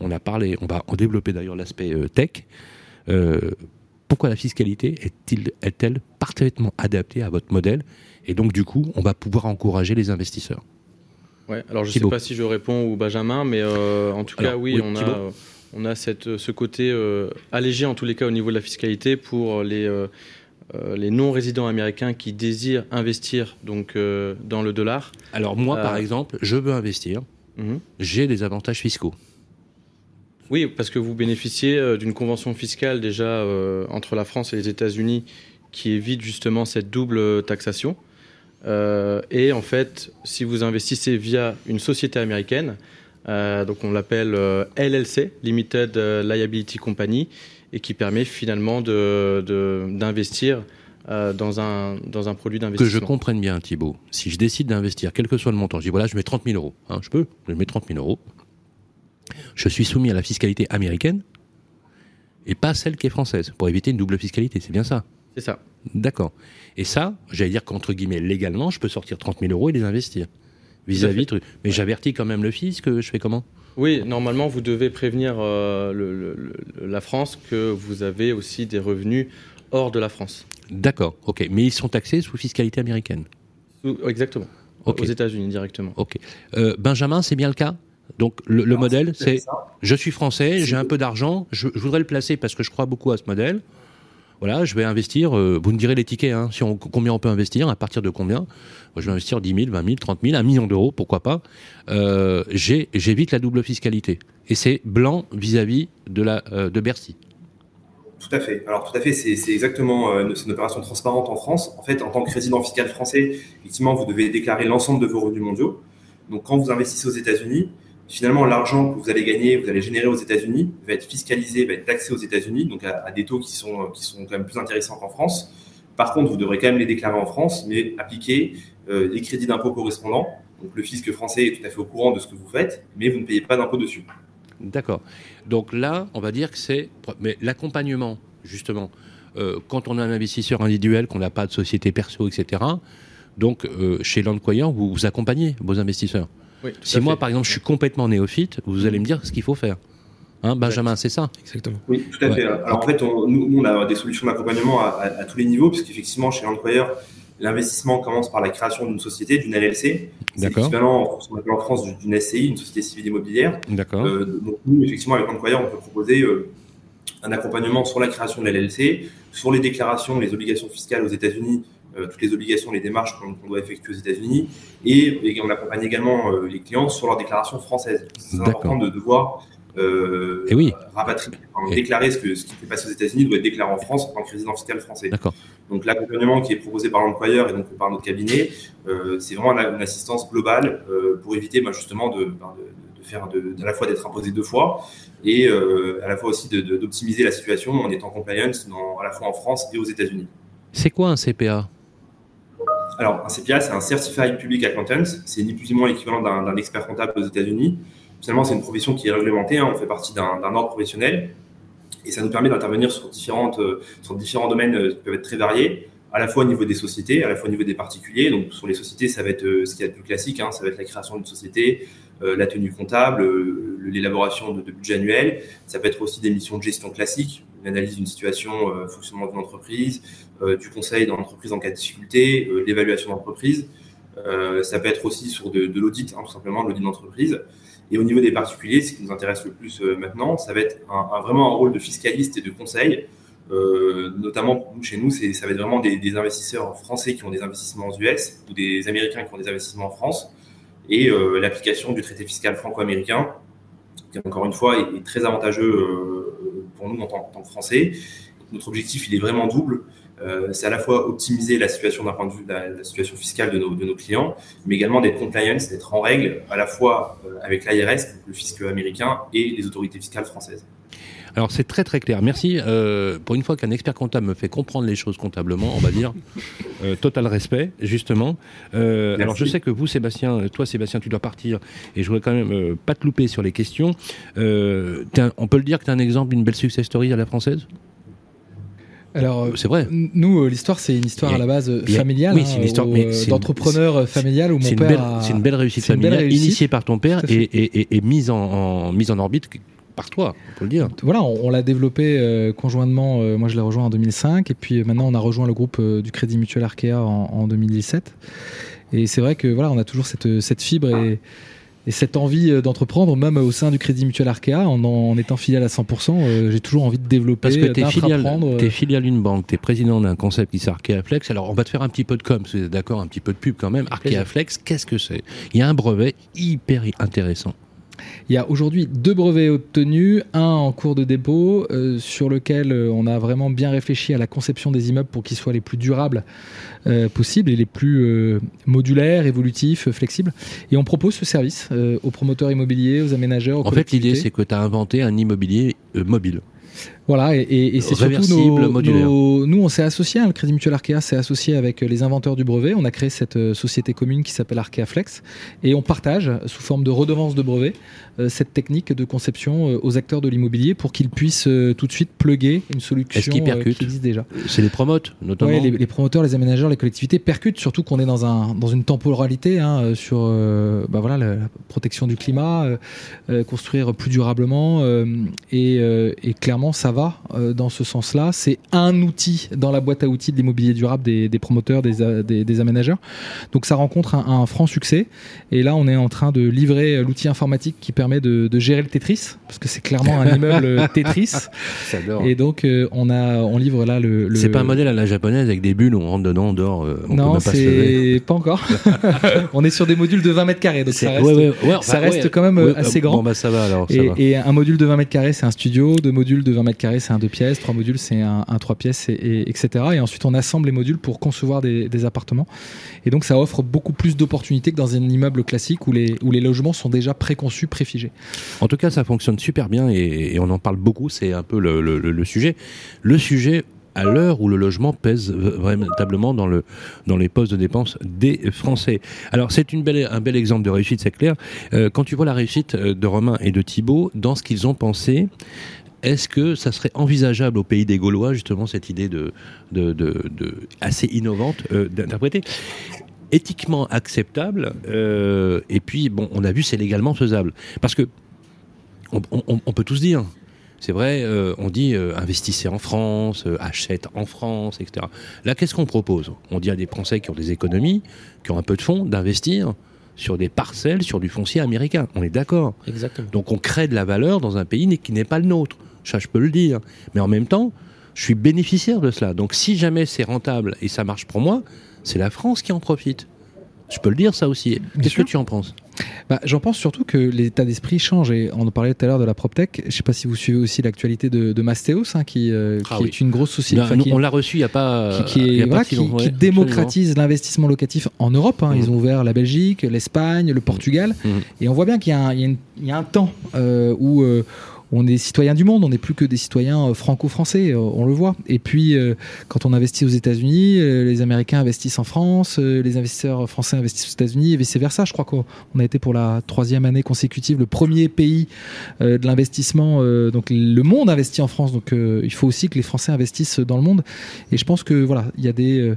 on a parlé, on va en développer d'ailleurs l'aspect euh, tech. Euh, pourquoi la fiscalité est-elle parfaitement adaptée à votre modèle? Et donc, du coup, on va pouvoir encourager les investisseurs. Ouais, alors je ne sais pas si je réponds ou Benjamin, mais euh, en tout cas, oui, on, a, on a cette, ce côté allégé, en tous les cas, au niveau de la fiscalité pour les les non-résidents américains qui désirent investir donc euh, dans le dollar. Alors moi, par euh, exemple, je veux investir. Mhm. J'ai des avantages fiscaux. Oui, parce que vous bénéficiez d'une convention fiscale déjà entre la France et les États-Unis qui évite justement cette double taxation. et en fait, si vous investissez via une société américaine, donc on l'appelle LLC, Limited Liability Company, et qui permet finalement d'investir de, euh, dans, un, dans un produit d'investissement. Que je comprenne bien, Thibault, si je décide d'investir, quel que soit le montant, je dis voilà, je mets 30 000 euros, hein, je peux, je mets 30 000 euros, je suis soumis à la fiscalité américaine et pas celle qui est française, pour éviter une double fiscalité, c'est bien ça C'est ça. D'accord. Et ça, j'allais dire qu'entre guillemets, légalement, je peux sortir 30 000 euros et les investir. Vis-à-vis, -vis, mais j'avertis quand même le fisc, je fais comment? Oui, normalement, vous devez prévenir euh, la France que vous avez aussi des revenus hors de la France. D'accord, ok. Mais ils sont taxés sous fiscalité américaine Exactement. Aux États-Unis directement. Ok. Euh, Benjamin, c'est bien le cas? Donc le, modèle, c'est je suis français, j'ai un peu d'argent, je, voudrais le placer parce que je crois beaucoup à ce modèle voilà, je vais investir, euh, vous me direz les tickets, hein, si combien on peut investir, à partir de combien? Je vais investir 10 000, 20 000, 30 000, un million d'euros, pourquoi pas. Euh, J'évite la double fiscalité. Et c'est blanc vis-à-vis de, euh, de Bercy. Tout à fait. Alors tout à fait, c'est exactement une opération transparente en France. En fait, en tant que résident fiscal français, effectivement, vous devez déclarer l'ensemble de vos revenus mondiaux. Donc quand vous investissez aux États-Unis, finalement, l'argent que vous allez gagner, vous allez générer aux États-Unis, va être fiscalisé, va être taxé aux États-Unis, donc à, des taux qui sont, qui sont quand même plus intéressants qu'en France. Par contre, vous devrez quand même les déclarer en France, mais appliquer euh, les crédits d'impôt correspondants. Donc le fisc français est tout à fait au courant de ce que vous faites, mais vous ne payez pas d'impôt dessus. D'accord. Donc là, on va dire que c'est. Mais l'accompagnement, justement, euh, quand on a un investisseur individuel, qu'on n'a pas de société perso, etc., donc euh, chez l'employeur, vous, vous accompagnez vos investisseurs si moi, par exemple, je suis complètement néophyte, vous allez me dire ce qu'il faut faire. Hein, Benjamin, c'est ça Exactement. Oui, tout à fait. Alors en fait, nous, on a des solutions d'accompagnement à, tous les niveaux, puisqu'effectivement, chez l'employeur, L'investissement commence par la création d'une société, d'une LLC. D'accord. C'est l'équivalent en France d'une SCI, une société civile immobilière. D'accord. Euh, donc nous, effectivement, avec Employeur, on peut proposer euh, un accompagnement sur la création de la LLC, sur les déclarations, les obligations fiscales aux États-Unis, toutes les obligations, les démarches qu'on doit effectuer aux États-Unis, et, on accompagne également les clients sur leurs déclarations françaises. C'est important de, de voir euh, et oui. rapatrier, déclarer ce, que, ce qui fait passer aux États-Unis doit être déclaré en France en tant que résident fiscal français. Donc l'accompagnement qui est proposé par l'employeur et donc par notre cabinet, euh, c'est vraiment une assistance globale euh, pour éviter bah, justement de, de, de faire de, à la fois d'être imposé deux fois et euh, à la fois aussi d'optimiser la situation en étant compliance dans, à la fois en France et aux États-Unis. C'est quoi un CPA alors, un CPA, c'est un Certified Public Accountant. C'est ni plus ni moins l'équivalent d'un expert comptable aux États-Unis. Finalement, c'est une profession qui est réglementée. Hein. on fait partie d'un ordre professionnel. Et ça nous permet d'intervenir sur, euh, sur différents domaines euh, qui peuvent être très variés, à la fois au niveau des sociétés, à la fois au niveau des particuliers. Donc, sur les sociétés, ça va être euh, ce qui est le plus classique, hein. ça va être la création d'une société, la tenue comptable, l'élaboration de, budget annuel. Ça peut être aussi des missions de gestion classiques, une analyse d'une situation, fonctionnement d'une entreprise, du conseil dans l'entreprise en cas de difficulté, l'évaluation d'entreprise. ça peut être aussi sur de, l'audit, hein, tout simplement, l'audit d'entreprise. Et au niveau des particuliers, ce qui nous intéresse le plus euh, maintenant, ça va être un, vraiment un rôle de fiscaliste et de conseil. Euh, notamment chez nous, ça va être vraiment des, investisseurs français qui ont des investissements aux US ou des Américains qui ont des investissements en France et euh, l'application du traité fiscal franco-américain qui encore une fois est, très avantageux pour nous en tant, que Français. Notre objectif, est vraiment double. Euh, c'est à la fois optimiser la situation d'un point de vue fiscale de nos, clients, mais également d'être compliance, d'être en règle à la fois euh, avec l'IRS, le fisc américain, et les autorités fiscales françaises. Alors c'est très très clair. Merci. Euh, pour une fois qu'un expert comptable me fait comprendre les choses comptablement, on va dire, total respect, justement. alors je sais que vous, Sébastien, toi Sébastien, tu dois partir, et je voudrais quand même pas te louper sur les questions. on peut le dire que tu as un exemple d'une belle success story à la française? Alors, euh, c'est vrai. Nous, euh, l'histoire, c'est une histoire à la base familiale. Oui, c'est une histoire hein, d'entrepreneur familial où mon père. C'est une belle réussite familiale, initiée par ton père et, mise, en, mise en orbite par toi, on peut le dire. Voilà, on, l'a développé euh, conjointement. moi, je l'ai rejoint en 2005, et puis maintenant, on a rejoint le groupe du Crédit Mutuel Arkea en, en 2017. Et c'est vrai que voilà, on a toujours cette, cette fibre et et cette envie euh, d'entreprendre, même au sein du Crédit Mutuel Arkea, en, en étant filiale à 100%, euh, j'ai toujours envie de développer, Parce que tu es euh. filiale, d'une banque, tu es président d'un concept qui s'appelle Flex. Alors on va te faire un petit peu de com, si vous êtes d'accord, un petit peu de pub quand même. Flex, qu'est-ce que c'est? Il y a un brevet hyper intéressant. Il y a aujourd'hui deux brevets obtenus, un en cours de dépôt, sur lequel on a vraiment bien réfléchi à la conception des immeubles pour qu'ils soient les plus durables euh, possibles et les plus euh, modulaires, évolutifs, flexibles. Et on propose ce service euh, aux promoteurs immobiliers, aux aménageurs. Aux en fait, l'idée, c'est que tu as inventé un immobilier mobile. Voilà, et, c'est surtout nos, nous, on s'est associé, hein, le Crédit Mutuel Arkea s'est associé avec les inventeurs du brevet. On a créé cette société commune qui s'appelle Arkea Flex, et on partage sous forme de redevance de brevet euh, cette technique de conception euh, aux acteurs de l'immobilier pour qu'ils puissent euh, tout de suite plugger une solution qui existe déjà. C'est les promotes, notamment. les, promoteurs, les aménageurs, les collectivités percutent, surtout qu'on est dans, un, dans une temporalité hein, sur bah voilà, la, protection du climat, construire plus durablement. Et, et, clairement, ça va dans ce sens-là. C'est un outil dans la boîte à outils de l'immobilier durable des, des promoteurs, des, des, des, aménageurs. Donc ça rencontre un, un franc succès. Et là, on est en train de livrer l'outil informatique qui permet de, gérer le Tetris, parce que c'est clairement un immeuble Tetris. Et donc, euh, on, a, on livre là le. C'est pas un modèle à la japonaise avec des bulles, on rentre dedans, on dort. Euh, on non, c'est pas, encore. on est sur des modules de 20 mètres carrés, donc ça reste, ça reste quand même assez grand. Bon, bah ça va alors. et, un module de 20 mètres carrés, c'est un studio. Deux modules de 20 mètres carrés, c'est un deux pièces. Trois modules, c'est un, un, trois pièces, et, etc. Et ensuite, on assemble les modules pour concevoir des, appartements. Et donc, ça offre beaucoup plus d'opportunités que dans un immeuble classique où les, logements sont déjà préconçus, préfigés. En tout cas, ça fonctionne super bien et, on en parle beaucoup. C'est un peu le, sujet. Le sujet à l'heure où le logement pèse véritablement dans, le, dans les postes de dépenses des Français. Alors c'est un bel exemple de réussite, c'est clair. Euh, quand tu vois la réussite euh, de Romain et de Thibault dans ce qu'ils ont pensé, est-ce que ça serait envisageable au pays des Gaulois, justement, cette idée assez innovante euh, d'interpréter éthiquement acceptable et puis bon on a vu c'est légalement faisable parce que on, peut tous dire, c'est vrai, euh, on dit euh, investissez en France, euh, achète en France, etc. Là, qu'est-ce qu'on propose? On dit à des Français qui ont des économies, qui ont un peu de fonds, d'investir sur des parcelles, sur du foncier américain. On est d'accord. Exactement. Donc on crée de la valeur dans un pays qui n'est pas le nôtre. Ça, je peux le dire. Mais en même temps, je suis bénéficiaire de cela. Donc si jamais c'est rentable et ça marche pour moi, c'est la France qui en profite. Je peux le dire ça aussi. Qu'est-ce que tu en penses? Bah, J'en pense surtout que l'état d'esprit change. Et on en parlait tout à l'heure de la PropTech. Je ne sais pas si vous suivez aussi l'actualité de, de Mastéos, hein, qui, euh, ah est une grosse société. on l'a reçu il n'y a pas. Qui, qui, démocratise l'investissement locatif en Europe. Hein. Ils mmh. ont ouvert la Belgique, l'Espagne, le Portugal. Mmh. Et on voit bien qu'il y, y, a un temps euh, où. Euh, on est citoyen du monde, on n'est plus que des citoyens euh, franco-français, euh, on le voit. Et puis, euh, quand on investit aux États-Unis, les Américains investissent en France, les investisseurs français investissent aux États-Unis et vice-versa. Je crois qu'on a été pour la troisième année consécutive le premier pays de l'investissement. donc, le monde investit en France, donc il faut aussi que les Français investissent dans le monde. Et je pense que voilà, il y a des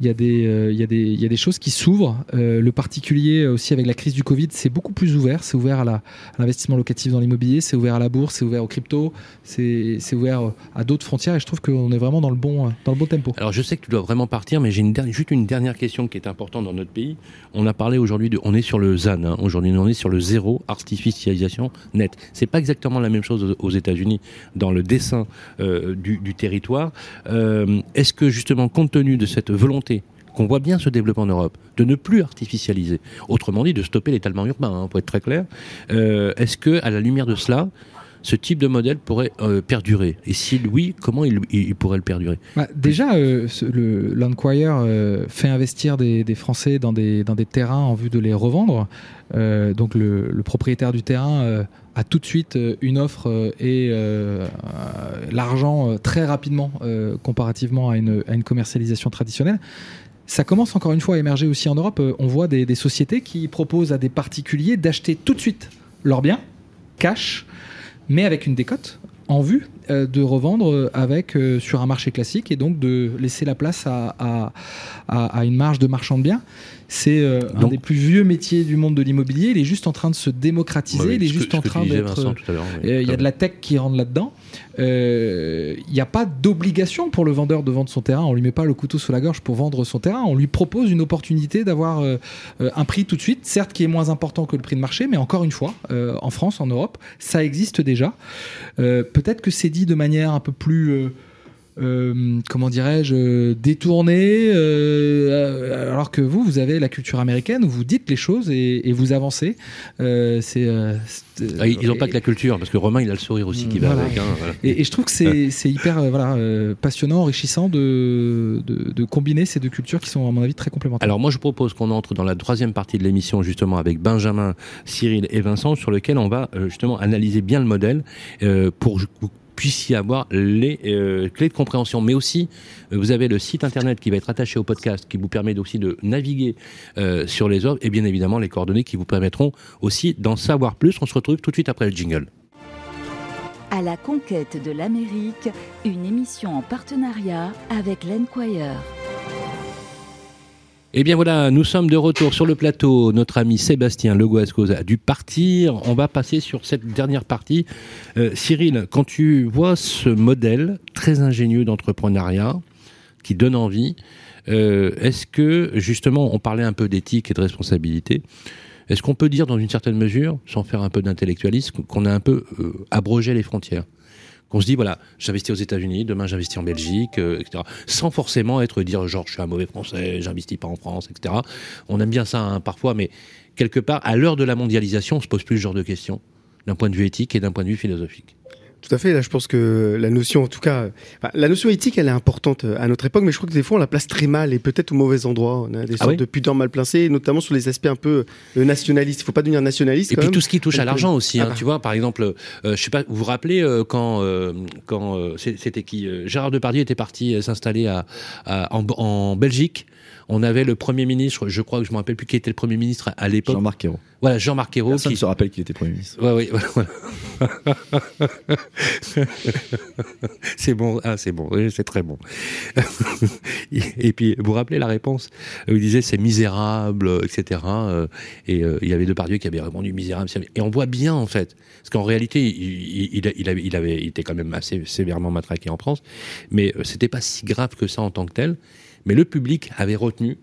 il y, a des, euh, y y a des choses qui s'ouvrent. Euh, le particulier aussi avec la crise du Covid, c'est beaucoup plus ouvert. C'est ouvert à l'investissement locatif dans l'immobilier, c'est ouvert à la bourse, c'est ouvert aux crypto, c'est ouvert à d'autres frontières. Et je trouve qu'on est vraiment dans le bon, dans le bon tempo. Alors je sais que tu dois vraiment partir, mais j'ai juste une dernière question qui est importante dans notre pays. On a parlé aujourd'hui de, on est sur le ZAN. Hein. Aujourd'hui, on est sur le zéro artificialisation net. C'est pas exactement la même chose aux, États-Unis dans le dessin euh, du, territoire. Est-ce que justement, compte tenu de cette volonté qu'on voit bien se développer en Europe, de ne plus artificialiser, autrement dit de stopper l'étalement urbain, hein, pour être très clair. Euh, est-ce que, à la lumière de cela, ce type de modèle pourrait euh, perdurer? Et si oui, comment il, pourrait le perdurer? Bah, Déjà, euh, le l'Enquire fait investir des, Français dans des, terrains en vue de les revendre. donc le, propriétaire du terrain a tout de suite une offre et l'argent très rapidement comparativement à une commercialisation traditionnelle. Ça commence encore une fois à émerger aussi en Europe. Euh, on voit des, sociétés qui proposent à des particuliers d'acheter tout de suite leurs biens, cash, mais avec une décote en vue euh, de revendre euh, avec sur un marché classique et donc de laisser la place à, à, une marge de marchand de biens. C'est un des plus vieux métiers du monde de l'immobilier. Il est juste en train de se démocratiser. il est juste en train d'être. Il y a de la tech qui rentre là-dedans il euh, n'y a pas d'obligation pour le vendeur de vendre son terrain. On lui met pas le couteau sous la gorge pour vendre son terrain. On lui propose une opportunité d'avoir euh, euh, un prix tout de suite, certes qui est moins important que le prix de marché, mais encore une fois, en France, en Europe, ça existe déjà. Peut-être que c'est dit de manière un peu plus euh, comment dirais-je, détourné, euh, alors que vous, vous avez la culture américaine où vous dites les choses et, vous avancez. Euh, c'est, ah, ils n'ont pas que la culture, parce que Romain, il a le sourire aussi qui va avec. Hein, et, je trouve que c'est, hyper voilà, passionnant, enrichissant de, de, combiner ces deux cultures qui sont, à mon avis, très complémentaires. Alors moi, je propose qu'on entre dans la troisième partie de l'émission, justement, avec Benjamin, Cyril et Vincent, sur lequel on va justement analyser bien le modèle pour puissiez avoir les euh, clés de compréhension. Mais aussi, euh, vous avez le site internet qui va être attaché au podcast, qui vous permet aussi de naviguer euh, sur les offres, et bien évidemment les coordonnées qui vous permettront aussi d'en savoir plus. On se retrouve tout de suite après le jingle. À la conquête de l'Amérique, une émission en partenariat avec l'Enquire. Eh bien voilà, nous sommes de retour sur le plateau. Notre ami Sébastien Le a dû partir. On va passer sur cette dernière partie. Euh, Cyril, quand tu vois ce modèle très ingénieux d'entrepreneuriat qui donne envie, euh, est-ce que justement, on parlait un peu d'éthique et de responsabilité, est-ce qu'on peut dire dans une certaine mesure, sans faire un peu d'intellectualisme, qu'on a un peu euh, abrogé les frontières? Qu'on se dit voilà, j'investis aux États-Unis, demain j'investis en Belgique, euh, etc. Sans forcément être dire genre je suis un mauvais Français, j'investis pas en France, etc. On aime bien ça hein, parfois, mais quelque part à l'heure de la mondialisation, on se pose plus ce genre de questions d'un point de vue éthique et d'un point de vue philosophique. Tout à fait. Là, je pense que la notion, en tout cas, la notion éthique, elle est importante euh, à notre époque, mais je crois que des fois, on la place très mal et peut-être au mauvais endroit. On a des ah sortes de pudeurs mal placées, notamment sur les aspects un peu euh, nationalistes. Il faut pas devenir nationaliste. Et puis tout ce qui touche à l'argent aussi. Hein, ah bah. Tu vois, par exemple, euh, je sais pas, vous vous rappelez quand, quand c'était qui Gérard Depardieu était parti s'installer à, en, en Belgique on avait le Premier ministre, je crois que je me rappelle plus qui était le Premier ministre à, l'époque. Jean-Marc Ayrault. Voilà, Jean-Marc Ayrault. Personne ne se rappelle qu'il était Premier ministre. Ouais, oui, voilà. c'est bon, ah, c'est bon, c'est très bon. et puis, vous vous rappelez la réponse Il disait c'est misérable, etc. Et il y avait Depardieu qui avait répondu misérable. Et on voit bien, en fait, parce qu'en réalité, il, il, il, avait, il, avait, été quand même assez sévèrement matraqué en France, mais c'était pas si grave que ça en tant que tel. Mais le public avait retenu,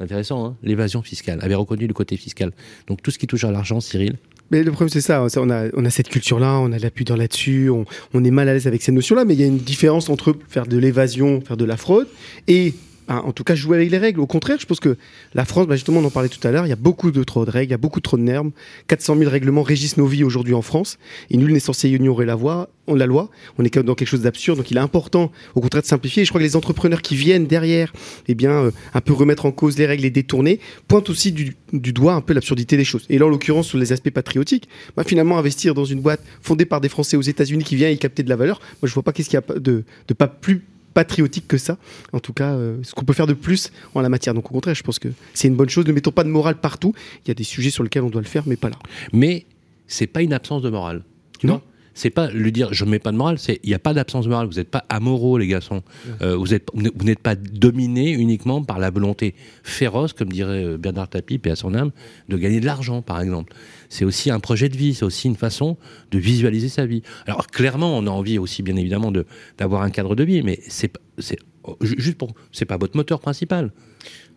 intéressant, hein, l'évasion fiscale, avait reconnu le côté fiscal. Donc tout ce qui touche à l'argent, Cyril, mais le problème, c'est ça, on a, on a cette culture-là, on a la pudeur là-dessus, on, on, est mal à l'aise avec ces notions-là, mais il y a une différence entre faire de l'évasion, faire de la fraude, et En tout cas jouer avec les règles. Au contraire, je pense que la France, bah, justement, on en parlait tout à l'heure, il y a beaucoup trop de règles, il y a beaucoup trop de normes. 400 000 règlements régissent nos vies aujourd'hui en France, et nul n'est censé ignorer la, voie, la loi. On est dans quelque chose d'absurde, donc il est important, au contraire, de simplifier. Et je crois que les entrepreneurs qui viennent derrière, eh bien, euh, un peu remettre en cause les règles et détourner, pointent aussi du, doigt un peu l'absurdité des choses. Et là, en l'occurrence, sur les aspects patriotiques, bah, finalement, investir dans une boîte fondée par des Français aux États-Unis qui vient y capter de la valeur, moi, je vois pas qu'est-ce qu'il y a de pas plus patriotique que ça. En tout cas, euh, ce qu'on peut faire de plus en la matière. Donc au contraire, je pense que c'est une bonne chose. Ne mettons pas de morale partout. Il y a des sujets sur lesquels on doit le faire, mais pas là. Mais c'est pas une absence de morale. non c'est pas le dire je ne mets pas de morale, c'est il n'y a pas d'absence de morale. Vous n'êtes pas amoraux, les garçons. Euh, vous êtes vous n'êtes pas dominé uniquement par la volonté féroce, comme dirait euh, Bernard Tapie, et à son âme, de gagner de l'argent, par exemple. C'est aussi un projet de vie, c'est aussi une façon de visualiser sa vie. Alors clairement, on a envie aussi, bien évidemment, de d'avoir un cadre de vie, mais c'est c'est juste pour c'est pas votre moteur principal.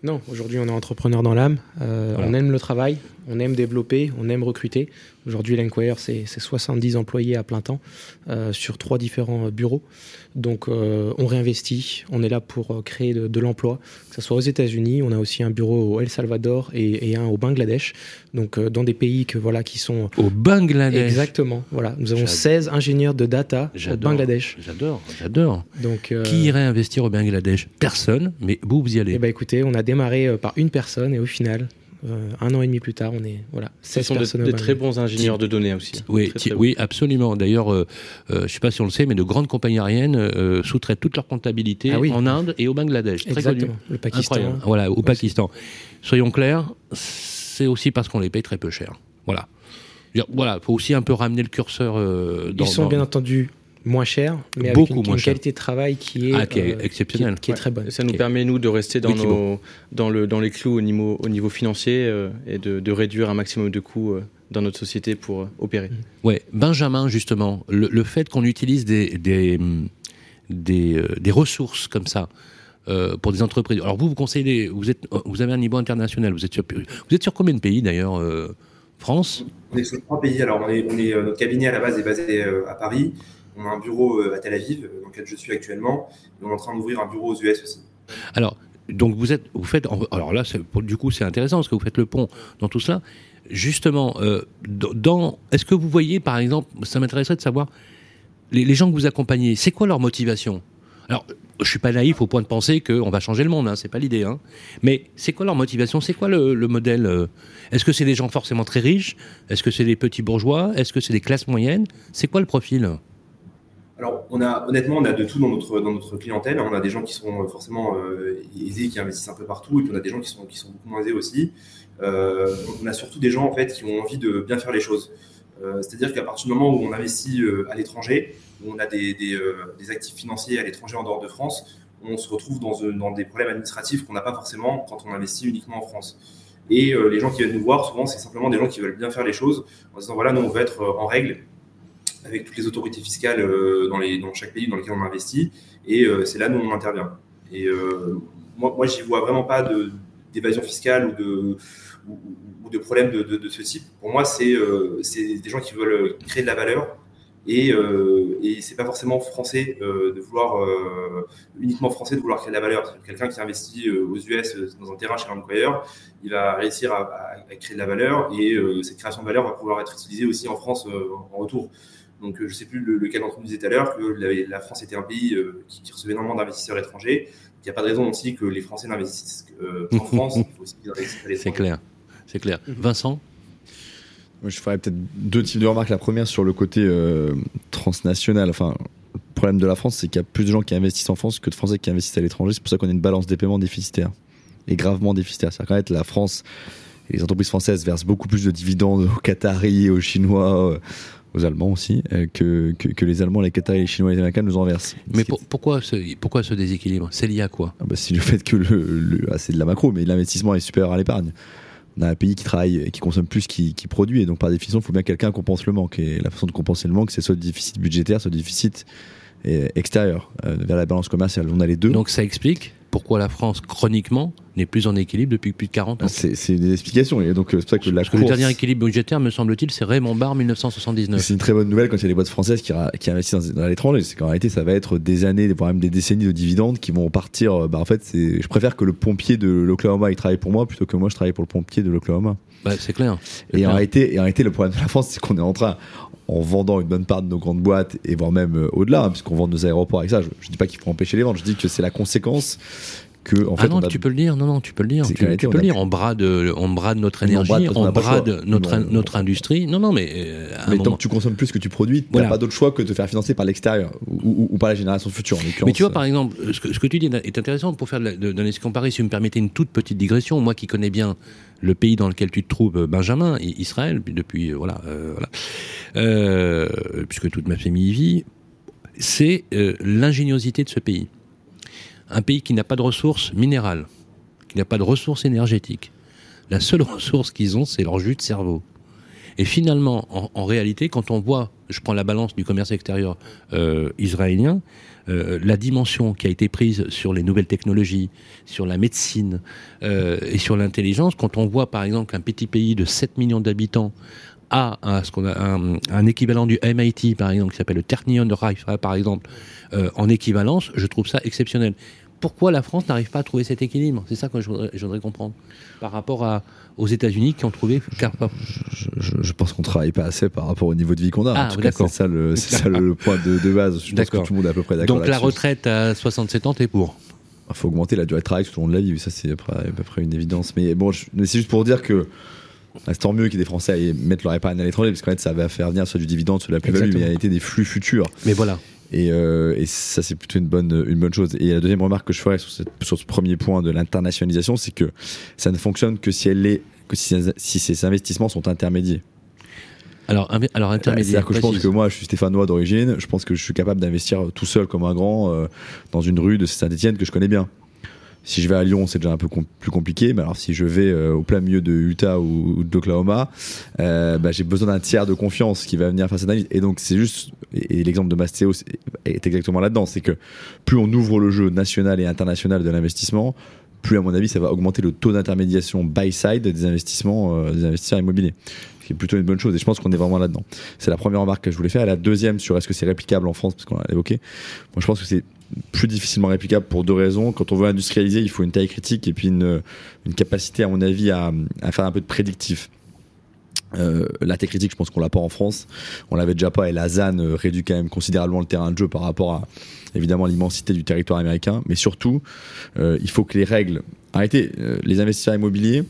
Non, aujourd'hui on est entrepreneur dans l'âme, euh, on aime le travail, on aime développer, on aime recruter. Aujourd'hui l'Enquire c'est 70 employés à plein temps euh, sur trois différents euh, bureaux. Donc on réinvestit, on est là pour créer de, l'emploi, que ce soit aux États-Unis, on a aussi un bureau au El Salvador et, un au Bangladesh. Donc dans des pays que voilà qui sont au Bangladesh. Exactement. Voilà, nous avons 16 ingénieurs de data au Bangladesh. J'adore, j'adore. Donc qui irait investir au Bangladesh? Personne, mais vous vous y allez. Eh ben écoutez, on a démarré euh, par une personne et au final, euh, un an et demi plus tard, on est voilà. Ce sont de, très bons ingénieurs de données aussi. Oui, oui, absolument. D'ailleurs, euh, je ne sais pas si on le sait, mais de grandes compagnies aériennes sous-traitent toute leur comptabilité ah en Inde et au Bangladesh. Très Exactement. Le Pakistan. Voilà, au Pakistan. Soyons clairs, c'est aussi parce qu'on les paye très peu cher. Voilà. Voilà, faut aussi un peu ramener le curseur. dans, Ils sont bien entendu moins cher, mais avec une, qualité de travail qui est, ah, euh, exceptionnelle, qui est, très bonne. Ça nous permet nous de rester dans, nos, dans, le, dans les clous au niveau, au niveau financier euh, et de, de, réduire un maximum de coûts euh, dans notre société pour opérer. Mmh. Ouais, Benjamin justement, le, fait qu'on utilise des des, des, des, ressources comme ça. pour des entreprises. Alors vous, vous conseillez, vous êtes, vous avez un niveau international. Vous êtes sur, vous êtes sur combien de pays d'ailleurs France? On est sur trois pays. Alors on est, on est, notre cabinet à la base est basé à Paris. On a un bureau euh, à Tel Aviv, euh, dans lequel je suis actuellement, et on est en train d'ouvrir un bureau aux US aussi. Alors, donc vous faites, alors là, du coup, c'est intéressant parce que vous faites le pont dans tout cela. Justement, euh, dans, est-ce que vous voyez, par exemple, ça m'intéresserait de savoir les, gens que vous accompagnez, c'est quoi leur motivation? Alors, je suis pas naïf au point de penser qu'on va changer le monde, hein, c'est pas l'idée. Hein. Mais c'est quoi leur motivation? C'est quoi le modèle Est-ce que c'est des gens forcément très riches? Est-ce que c'est des petits bourgeois? Est-ce que c'est des classes moyennes? C'est quoi le profil? Alors, on a, honnêtement, on a de tout dans notre, clientèle. On a des gens qui sont euh, forcément euh, aisés, qui investissent un peu partout, et puis on a des gens qui sont, beaucoup moins aisés aussi. Euh, on a surtout des gens en fait qui ont envie de bien faire les choses. C'est-à-dire qu'à partir du moment où on investit à l'étranger, où on a des, actifs financiers à l'étranger en dehors de France, on se retrouve dans, dans des problèmes administratifs qu'on n'a pas forcément quand on investit uniquement en France. Et les gens qui viennent nous voir, souvent, c'est simplement des gens qui veulent bien faire les choses en disant voilà, nous, on veut être en règle avec toutes les autorités fiscales euh, dans, les, dans chaque pays dans lequel on investit. Et euh, c'est là où on intervient. Et euh, moi, moi j'y vois vraiment pas d'évasion fiscale ou de, ou, de problème de, de, ce type. Pour moi, c'est des gens qui veulent créer de la valeur. Et, et c'est pas forcément français de vouloir uniquement français de vouloir créer de la valeur. Quelqu'un qui investit aux US dans un terrain chez un employeur, il va réussir à, créer de la valeur et cette création de valeur va pouvoir être utilisée aussi en France en retour. Donc, euh, je ne sais plus lequel d'entre nous disait tout à l'heure que la, France était un pays euh, qui, recevait énormément d'investisseurs étrangers. Il n'y a pas de raison aussi que les Français n'investissent qu'en France. Il faut aussi C'est clair. C'est clair. Mhm. Vincent je ferais peut-être deux types de remarques. La première sur le côté euh, transnational. Enfin, le problème de la France, c'est qu'il y a plus de gens qui investissent en France que de Français qui investissent à l'étranger. C'est pour ça qu'on a une balance des paiements déficitaire. est gravement déficitaire. C'est-à-dire la France, les entreprises françaises versent beaucoup plus de dividendes aux Qataris, aux Chinois, euh, aux Allemands aussi, euh, que, que, les Allemands, les Qataris, les Chinois et les Américains nous en versent. Mais pourquoi, ce, pourquoi ce déséquilibre? C'est lié à quoi ah bah, C'est le fait que le, ah, c'est de la macro, mais l'investissement est supérieur à l'épargne. On a un pays qui travaille, qui consomme plus qu'il qui produit, et donc par définition, il faut bien que quelqu'un compense le manque. Et la façon de compenser le manque, c'est soit le déficit budgétaire, soit le déficit euh, extérieur, vers la balance commerciale. On a les deux. Donc ça explique pourquoi la France, chroniquement, n'est plus en équilibre depuis plus de 40 ans. C'est des explications. Et donc, c'est ça que la Le dernier équilibre budgétaire, me semble-t-il, c'est Raymond Barre 1979. C'est une très bonne nouvelle quand il y a des boîtes françaises qui, qui investissent dans, l'étranger. C'est qu'en réalité, ça va être des années, voire même des décennies de dividendes qui vont partir. Bah, en fait, je préfère que le pompier de l'Oklahoma il travaille pour moi plutôt que moi je travaille pour le pompier de l'Oklahoma. Bah, c'est clair. Et, En réalité, et en réalité, le problème de la France, c'est qu'on est en train, en vendant une bonne part de nos grandes boîtes, et voire même euh, au-delà, hein, puisqu'on vend nos aéroports avec ça. Je, ne dis pas qu'il faut empêcher les ventes, je dis que c'est la conséquence en ah fait, non, tu peux le dire. Non, non, tu peux le dire. Tu, peux le dire. On brade, on brade notre énergie, on brade, notre, notre industrie. Non, non, mais. Euh, mais tant que tu consommes plus que tu produis, tu n'as pas d'autre choix que de te faire financer par l'extérieur ou, par la génération future. mais tu vois, par exemple, ce que, tu dis est intéressant pour faire d'un essai comparé. Si vous me permettez une toute petite digression, moi qui connais bien le pays dans lequel tu te trouves, Benjamin, Israël, depuis, euh, voilà, euh, voilà puisque toute ma famille y vit, c'est l'ingéniosité de ce pays un pays qui n'a pas de ressources minérales, qui n'a pas de ressources énergétiques. La seule ressource qu'ils ont, c'est leur jus de cerveau. Et finalement, en, réalité, quand on voit, je prends la balance du commerce extérieur euh, israélien, euh, la dimension qui a été prise sur les nouvelles technologies, sur la médecine euh, et sur l'intelligence, quand on voit par exemple qu'un petit pays de 7 millions d'habitants a un, équivalent du MIT par exemple qui s'appelle le Technion de Haifa par exemple en équivalence, je trouve ça exceptionnel pourquoi la France n'arrive pas à trouver cet équilibre? C'est ça que je voudrais, comprendre. Par rapport à, aux États-Unis qui ont trouvé. Je, je, pense qu'on ne travaille pas assez par rapport au niveau de vie qu'on a. Ah, c'est ça, le, ça le, point de, base. Je pense que tout le monde est à peu près d'accord. Donc la retraite à 67 ans, t'es pour? Il faut augmenter la durée de travail tout au long de la vie. Ça, c'est à peu près une évidence. Mais bon, c'est juste pour dire que. C'est tant mieux qu'il y ait des Français à mettre leur épargne à l'étranger, parce qu'en fait, ça va faire venir soit du dividende, soit de la plus-value, mais il y a été des flux futurs. Mais voilà. Euh, et, ça, c'est plutôt une bonne, une bonne chose. Et la deuxième remarque que je ferais sur, sur ce premier point de l'internationalisation, c'est que ça ne fonctionne que si, elle est, que si, si ces investissements sont intermédiés. Alors, alors intermédiaire. C'est-à-dire que je pense que moi, je suis stéphanois d'origine, je pense que je suis capable d'investir tout seul comme un grand euh, dans une rue de Saint-Etienne que je connais bien. Si je vais à Lyon, c'est déjà un peu plus compliqué. Mais alors, si je vais euh, au plein milieu de Utah ou, d'Oklahoma, euh, bah, j'ai besoin d'un tiers de confiance qui va venir faire cette analyse. Et donc, c'est juste, et, l'exemple de Mastéo est exactement là-dedans, c'est que plus on ouvre le jeu national et international de l'investissement, plus à mon avis, ça va augmenter le taux d'intermédiation buy side des investissements, euh, des investisseurs immobiliers qui est plutôt une bonne chose. Et je pense qu'on est vraiment là-dedans. C'est la première remarque que je voulais faire. Et la deuxième sur est-ce que c'est réplicable en France, parce qu'on l'a évoqué. Moi, je pense que c'est plus difficilement réplicable pour deux raisons. Quand on veut industrialiser, il faut une taille critique et puis une, capacité, à mon avis, à, faire un peu de prédictif. Euh, la tech critique, je pense qu'on l'a pas en France. On l'avait déjà pas et la ZAN euh, réduit quand même considérablement le terrain de jeu par rapport à évidemment l'immensité du territoire américain. Mais surtout, euh, il faut que les règles. Arrêtez, euh, les investisseurs immobiliers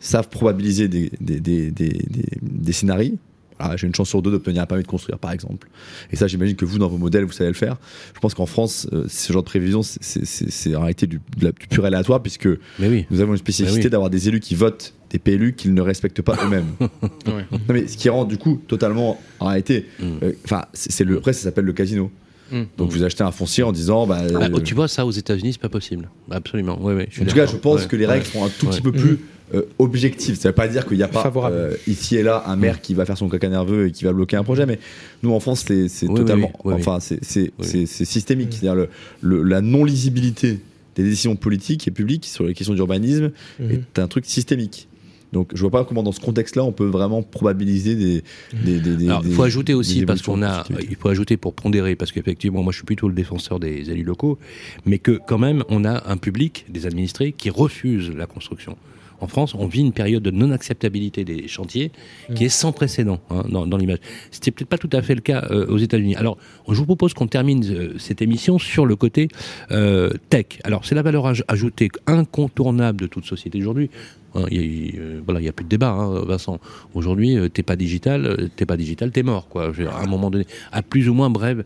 savent probabiliser des scénarios. Ah, j'ai une chance sur deux d'obtenir un permis de construire, par exemple. Et ça, j'imagine que vous, dans vos modèles, vous savez le faire. Je pense qu'en France, euh, ce genre de prévision, c'est en réalité du, du, pur aléatoire, puisque nous avons une spécificité d'avoir des élus qui votent des PLU qu'ils ne respectent pas eux-mêmes. mais ce qui rend du coup totalement, en réalité, mm. euh, enfin, c'est le, après ça s'appelle le casino. Mm. Donc vous achetez un foncier en disant. Bah, ah, euh, tu vois, ça aux États-Unis, c'est pas possible. Absolument. Ouais, ouais, en tout cas, je pense que les règles sont un tout petit peu plus euh, objectives. Ça veut pas dire qu'il n'y a pas euh, ici et là un maire mm. qui va faire son caca nerveux et qui va bloquer un projet, mais nous en France, c'est totalement. enfin, c'est systémique. C'est-à-dire le, la non-lisibilité des décisions politiques et publiques sur les questions d'urbanisme mm-hmm. est un truc systémique. Donc je vois pas comment dans ce contexte-là on peut vraiment probabiliser des. il faut ajouter aussi parce qu'on a, il faut ajouter pour pondérer parce qu'effectivement moi je suis plutôt le défenseur des élus locaux, mais que quand même on a un public, des administrés qui refusent la construction. En France, on vit une période de non-acceptabilité des chantiers qui est sans précédent hein, dans, dans l'image. C'était peut-être pas tout à fait le cas euh, aux États-Unis. Alors, je vous propose qu'on termine euh, cette émission sur le côté euh, tech. Alors, c'est la valeur ajoutée incontournable de toute société aujourd'hui Hein, il euh, voilà, il n'y a plus de débat, hein, Vincent. Aujourd'hui, euh, t'es pas digital, euh, t'es pas digital, t'es mort, quoi. à un moment donné, à plus ou moins brève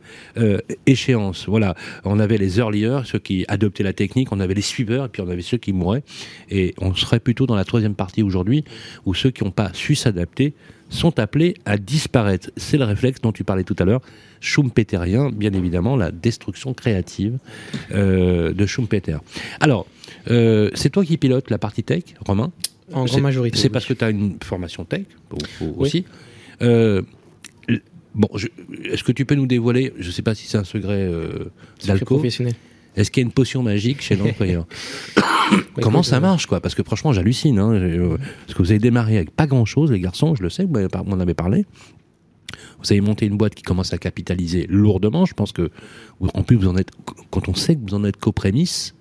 échéance. Voilà, on avait les earliers, ceux qui adoptaient la technique, on avait les suiveurs, et puis on avait ceux qui mouraient. Et on serait plutôt dans la troisième partie aujourd'hui, où ceux qui n'ont pas su s'adapter sont appelés à disparaître. C'est le réflexe dont tu parlais tout à l'heure, Schumpeterien, bien évidemment, la destruction créative de Schumpeter. Alors, euh, c'est toi qui pilotes la partie tech, Romain En grande majorité. C'est parce que tu as une formation tech aussi. Euh, bon, est-ce que tu peux nous dévoiler, je ne sais pas si c'est un secret euh, d'alcool, est-ce qu'il y a une potion magique chez l'employeur Comment ça marche, quoi? Parce que franchement, j'hallucine. Hein, parce que vous avez démarré avec pas grand-chose, les garçons, je le sais, vous m'en avez parlé. Vous avez monté une boîte qui commence à capitaliser lourdement. Je pense que, en plus, vous en êtes, quand on sait que vous en êtes prémices,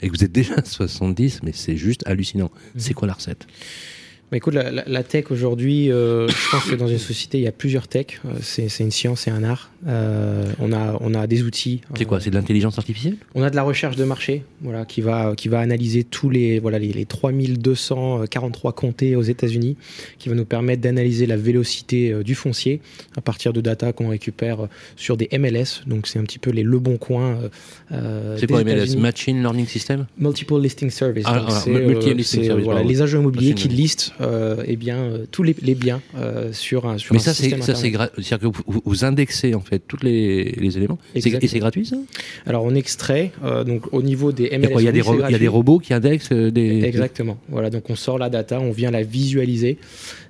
et que vous êtes déjà à 70, mais c'est juste hallucinant. C'est quoi la recette? Bah, écoute, la, tech aujourd'hui, euh, je pense que dans une société, il y a plusieurs techs. Euh, c'est une science et un art. Euh, on, a, on a des outils. C'est quoi C'est de l'intelligence artificielle? On a de la recherche de marché voilà, qui, va, qui va analyser tous les, voilà, les, les 3243 comtés aux États-Unis, qui va nous permettre d'analyser la vélocité du foncier à partir de data qu'on récupère sur des MLS. Donc, c'est un petit peu les Le Bon Coin. c'est quoi MLS Machine Learning System? Multiple Listing Service. Ah, c'est voilà, les agents immobiliers qui listent euh, eh bien, euh, tous les, biens euh, sur un sur Mais ça, c'est ça, c'est c'est-à-dire que vous, indexez en fait tous les, les éléments. Et c'est gratuit ça? Alors on extrait donc au niveau des MLS. Il y, a des il y a des robots qui indexent des. Exactement. Voilà, donc on sort la data, on vient la visualiser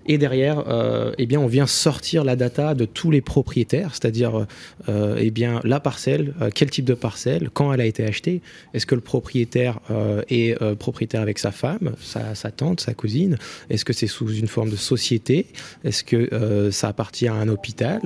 et derrière, euh, eh bien, on vient sortir la data de tous les propriétaires, c'est-à-dire euh, eh bien, la parcelle, euh, quel type de parcelle, quand elle a été achetée, est-ce que le propriétaire euh, est euh, propriétaire avec sa femme, sa, tante, sa cousine, est-ce que c'est sous une forme de société, est-ce que euh, ça appartient à un hôpital,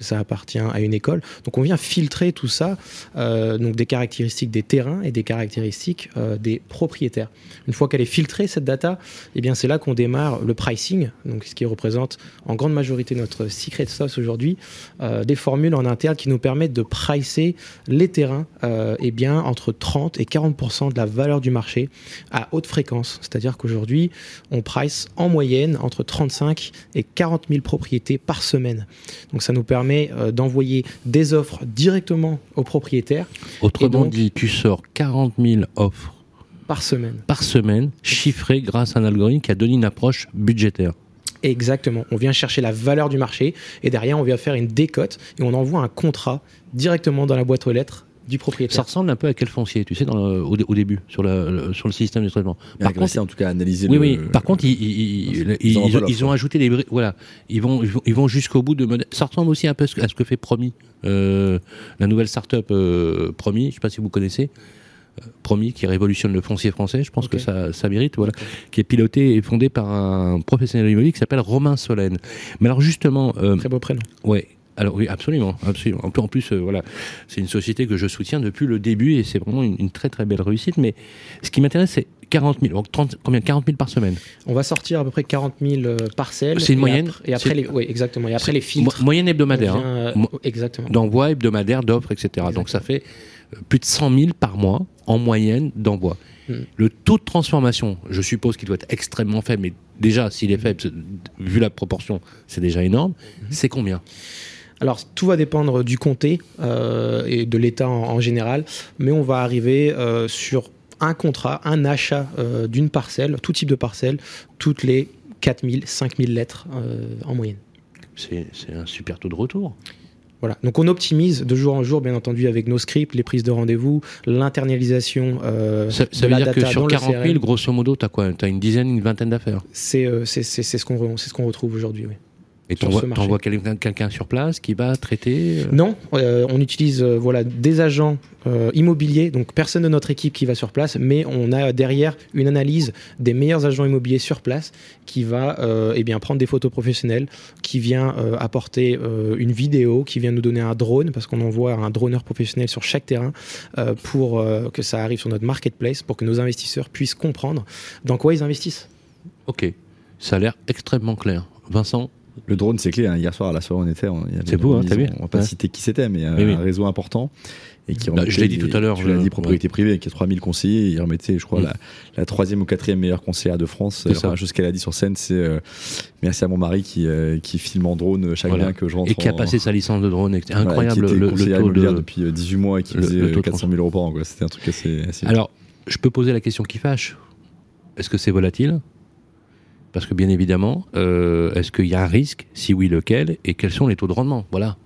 ça appartient à une école? Donc on vient filtrer tout ça, euh, donc des caractéristiques des terrains et des caractéristiques euh, des propriétaires. Une fois qu'elle est filtrée cette data, eh bien c'est là qu'on démarre le pricing, ce qui représente en grande majorité notre secret sauce aujourd'hui, euh, des formules en interne qui nous permettent de pricer les terrains eh bien entre 30 et 40% de la valeur du marché à haute fréquence. C'est-à-dire qu'aujourd'hui on price en moyenne entre 35 et 40 000 propriétés par semaine. Donc ça nous permet euh, d'envoyer des offres directement aux propriétaires. Autrement dit, tu sors 40 000 offres par semaine. Par semaine, chiffrées grâce à un algorithme qui a donné une approche budgétaire. Exactement. On vient chercher la valeur du marché et derrière, on vient faire une décote et on envoie un contrat directement dans la boîte aux lettres du propriétaire. Ça ressemble un peu à quel foncier, tu sais, dans au, début, sur le, sur le système de traitement. Par contre, en tout cas, analyser. Oui, oui. Par contre, ils, ils, ont, ajouté des voilà, ils vont, ils vont jusqu'au bout de. Ça ressemble aussi un peu à ce que fait Promis, euh, la nouvelle start-up euh, Promis. Je ne sais pas si vous connaissez. Euh, Promis qui révolutionne le foncier français, je pense que ça, ça mérite, voilà, qui est piloté et fondé par un professionnel immobilier qui s'appelle Romain Solène. Mais alors justement, très beau prénom. Ouais, alors oui, absolument, absolument. En plus, euh, voilà, c'est une société que je soutiens depuis le début et c'est vraiment une, très très belle réussite. Mais ce qui m'intéresse, c'est 40 000. Donc 30, combien? 40 000 par semaine On va sortir à peu près 40 000 euh, parcelles. C'est une moyenne? Et après, les, oui, exactement. Et après les filtres. moyenne hebdomadaire. Hein. Euh, exactement. D'envoi hebdomadaire, d'offres, etc. Donc ça fait plus de 100 000 par mois en moyenne d'envoi. Hmm. Le taux de transformation, je suppose qu'il doit être extrêmement faible, mais déjà, s'il est faible, vu la proportion, c'est déjà énorme. Hmm. C'est combien? Alors, tout va dépendre du comté euh, et de l'État en, général, mais on va arriver euh, sur un contrat, un achat euh, d'une parcelle, tout type de parcelle, toutes les 4000, 5000 lettres en moyenne. C'est un super taux de retour. Voilà. Donc on optimise de jour en jour, bien entendu, avec nos scripts, les prises de rendez-vous, l'internalisation. ça, veut dire que sur 40 000, grosso modo, tu as quoi? Tu as une dizaine, une vingtaine d'affaires? C'est ce qu'on ce qu'on retrouve aujourd'hui, oui. Et tu envoies quelqu'un sur place qui va traiter euh Non, euh, on utilise euh, voilà, des agents immobiliers, donc personne de notre équipe qui va sur place, mais on a derrière une analyse des meilleurs agents immobiliers sur place qui va eh bien, prendre des photos professionnelles, qui vient apporter une vidéo, qui vient nous donner un drone, parce qu'on envoie un droneur professionnel sur chaque terrain pour que ça arrive sur notre marketplace, pour que nos investisseurs puissent comprendre dans quoi ils investissent. Ok, ça a l'air extrêmement clair. Vincent, Le drone, c'est clé. Hein. Hier soir, à la soirée, on était. C'est beau, hein, t'as vu On va pas citer qui c'était, mais, un réseau important et qui bah, je l'ai dit tout à l'heure. Je l'ai dit propriété privée, qui a 3000 conseillers. Il remettait, je crois, mm. la, troisième ou quatrième meilleure conseillère de France. Enfin, chose qu'elle a dit sur scène, c'est euh, merci à mon mari qui, euh, qui filme en drone chaque bien que je rentre. Et qui a passé sa licence de drone. Incroyable. était le, le taux depuis 18 euh, mois et qui faisait 400 000 euros par an. C'était un truc assez, assez. Alors, je peux poser la question qui fâche. Est-ce que c'est volatile? Parce que bien évidemment, est-ce qu'il y a un risque Si oui, lequel Et quels sont les taux de rendement Voilà.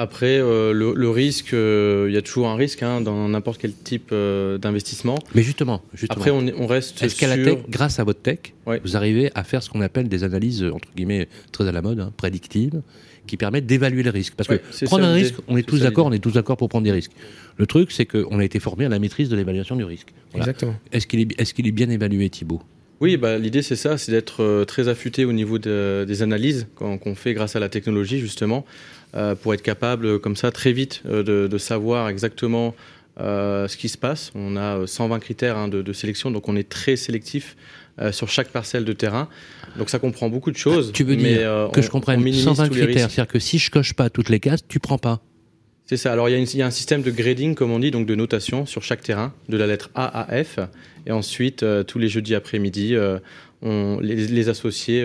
Après, euh, le, risque, euh, il y a toujours un risque hein, dans n'importe quel type euh, d'investissement. Mais justement, Après, on, on reste Est-ce qu'à la tech, grâce à votre tech, vous arrivez à faire ce qu'on appelle des analyses, entre guillemets, très à la mode, hein, prédictives, qui permettent d'évaluer le risque? Parce que prendre un risque, on est, tous d'accord, on est tous d'accord pour prendre des risques. Le truc, c'est qu'on a été formé à la maîtrise de l'évaluation du risque. Exactement. Est-ce qu'il est, est bien évalué, Thibault oui, bah, l'idée c'est ça, c'est d'être très affûté au niveau des analyses qu'on fait grâce à la technologie justement. Euh, pour être capable, comme ça, très vite, euh, de, savoir exactement euh, ce qui se passe. On a 120 critères hein, de, sélection, donc on est très sélectif sur chaque parcelle de terrain. Donc ça comprend beaucoup de choses. Ah, tu veux dire que je comprenne 120 critères, c'est-à-dire que si je coche pas toutes les cases, tu prends pas. C'est ça. Alors il y, a un système de grading, comme on dit, donc de notation sur chaque terrain, de la lettre A à F. Et ensuite, tous les jeudis après-midi, on, les, associés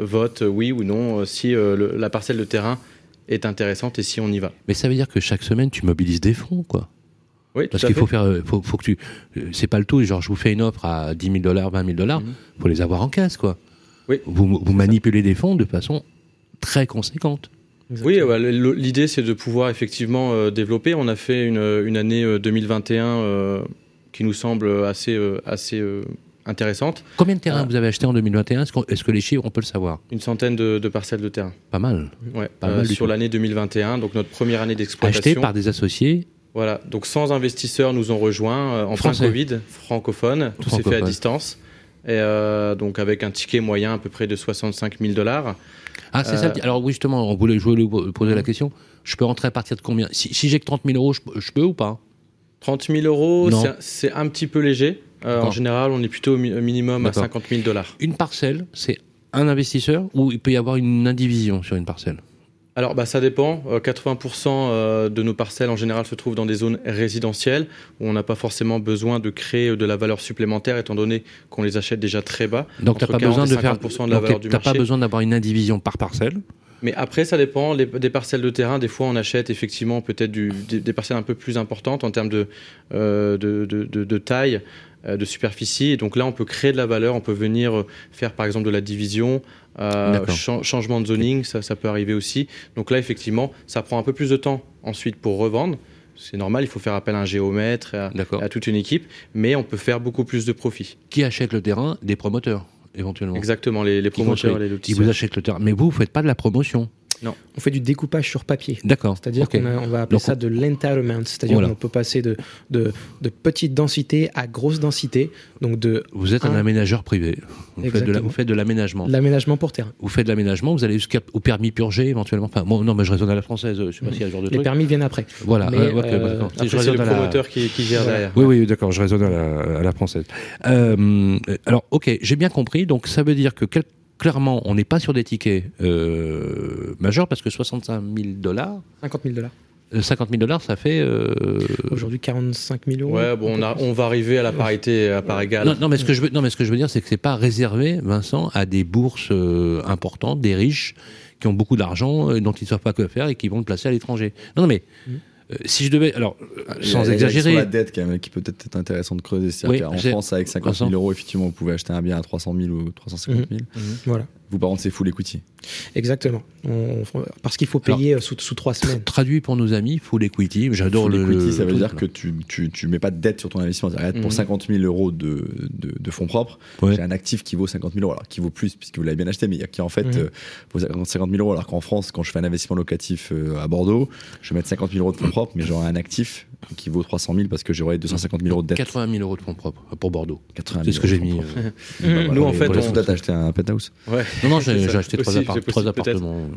votent oui ou non si la parcelle de terrain est intéressante et si on y va. Mais ça veut dire que chaque semaine, tu mobilises des fonds, quoi. Oui, Parce qu'il faut faire, euh, faut, faut que tu, euh, c'est pas le tout. Genre, je vous fais une offre à 10 000 dollars, 20 000 dollars, il mhm. faut les avoir en caisse, quoi. Oui. Vous, vous manipulez des fonds de façon très conséquente. Oui, l'idée c'est de pouvoir effectivement euh, développer. On a fait une, une année 2021 qui nous semble assez, assez intéressante. Combien de terrains euh, vous avez acheté en 2021 Est-ce que les chiffres, on peut le savoir? Une centaine de, parcelles de terrain. Pas mal. Ouais, Pas mal euh, sur l'année 2021, donc notre première année d'exploitation. Acheté par des associés Voilà, donc 100 investisseurs nous ont rejoints euh, en fin Covid, francophone, tout s'est fait à distance. Et donc avec un ticket moyen à peu près de 65 000 dollars. Ah, c'est ça. Alors oui, justement, on voulait, je poser la question. Je peux rentrer à partir de combien? Si, j'ai que 30 000 euros, je, peux ou pas? 30 000 euros, c'est un petit peu léger. Euh, en général, on est plutôt au minimum à 50 000 dollars. Une parcelle, c'est un investisseur ou il peut y avoir une indivision sur une parcelle? Alors, bah, ça dépend. 80% euh, euh, de nos parcelles, en général, se trouvent dans des zones résidentielles où on n'a pas forcément besoin de créer de la valeur supplémentaire, étant donné qu'on les achète déjà très bas. Donc, tu n'as pas besoin de faire. De la valeur du pas besoin d'avoir une indivision par parcelle? Mais après, ça dépend. des parcelles de terrain, des fois, on achète effectivement peut-être des, parcelles un peu plus importantes en termes de, de, de, taille. Euh, de superficie. Et donc là, on peut créer de la valeur, on peut venir euh, faire par exemple de la division, euh, changement de zoning, ça, ça peut arriver aussi. Donc là, effectivement, ça prend un peu plus de temps ensuite pour revendre. C'est normal, il faut faire appel à un géomètre, à, à toute une équipe, mais on peut faire beaucoup plus de profit. Qui achète le terrain? Des promoteurs, éventuellement. Exactement, les, les promoteurs, les lotisseurs. Ils vous achètent le terrain. Mais vous, vous ne faites pas de la promotion non. On fait du découpage sur papier. D'accord. C'est-à-dire qu'on on va appeler ça de l'entitlement. C'est-à-dire qu'on peut passer de, de, de, petite densité à grosse densité. Donc de vous êtes un, aménageur privé. Vous faites, de l'aménagement. L'aménagement pour terrain. Vous faites de l'aménagement, vous allez jusqu'au permis purgé éventuellement. Enfin, bon, non, mais je raisonne à la française. Je sais pas s'il y a ce genre de Les permis viennent après. Voilà. Mais, euh, c'est le promoteur qui, qui, gère derrière. Oui, oui, d'accord. Je raisonne à la, française. Euh, alors, ok, j'ai bien compris. Donc, ça veut dire que quel clairement, on n'est pas sur des tickets euh, majeurs parce que 65 000 dollars. 50 000 dollars. 50 000 dollars, ça fait. Euh, Aujourd'hui 45 000 euros. Ouais, bon, on, va arriver à la parité à part égale. Non, mais ce que je veux, non, mais ce que je veux dire, c'est que c'est pas réservé, Vincent, à des bourses euh, importantes, des riches qui ont beaucoup d'argent, dont ils ne savent pas quoi faire et qui vont le placer à l'étranger. Non, non, mais. Mm. Euh, si je devais, alors ah, sans exagérer, la dette qui peut être intéressant de creuser. C'est-à-dire qu'en France, avec 50 000 euros, effectivement, vous pouvez acheter un bien à 300 000 ou 350 000. Mmh. Mmh. Voilà. Vous, par contre, c'est full equity. Exactement. parce qu'il faut payer sous, sous, trois semaines. Traduit pour nos amis, full equity. J'adore le. Equity, ça veut dire que tu, tu, tu, mets pas de dette sur ton investissement. Pour 50 mmh. 000 euros de, de, de fonds propres, j'ai un actif qui vaut 50 000 euros. Alors, qui vaut plus puisque vous l'avez bien acheté, mais qui en fait euh, vaut 50 000 euros. Alors qu'en France, quand je fais un investissement locatif euh, à Bordeaux, je vais mettre 50 000 euros de fonds propres, mais j'aurai un actif qui vaut 300 000 parce que j'aurais 250 000 euros de dette. 80 000 euros de fonds propres pour Bordeaux. C'est ce que j'ai mis. Euh, nous, en fait, on... t'as acheté un penthouse. Ouais. Non, non, j'ai acheté trois, appartements.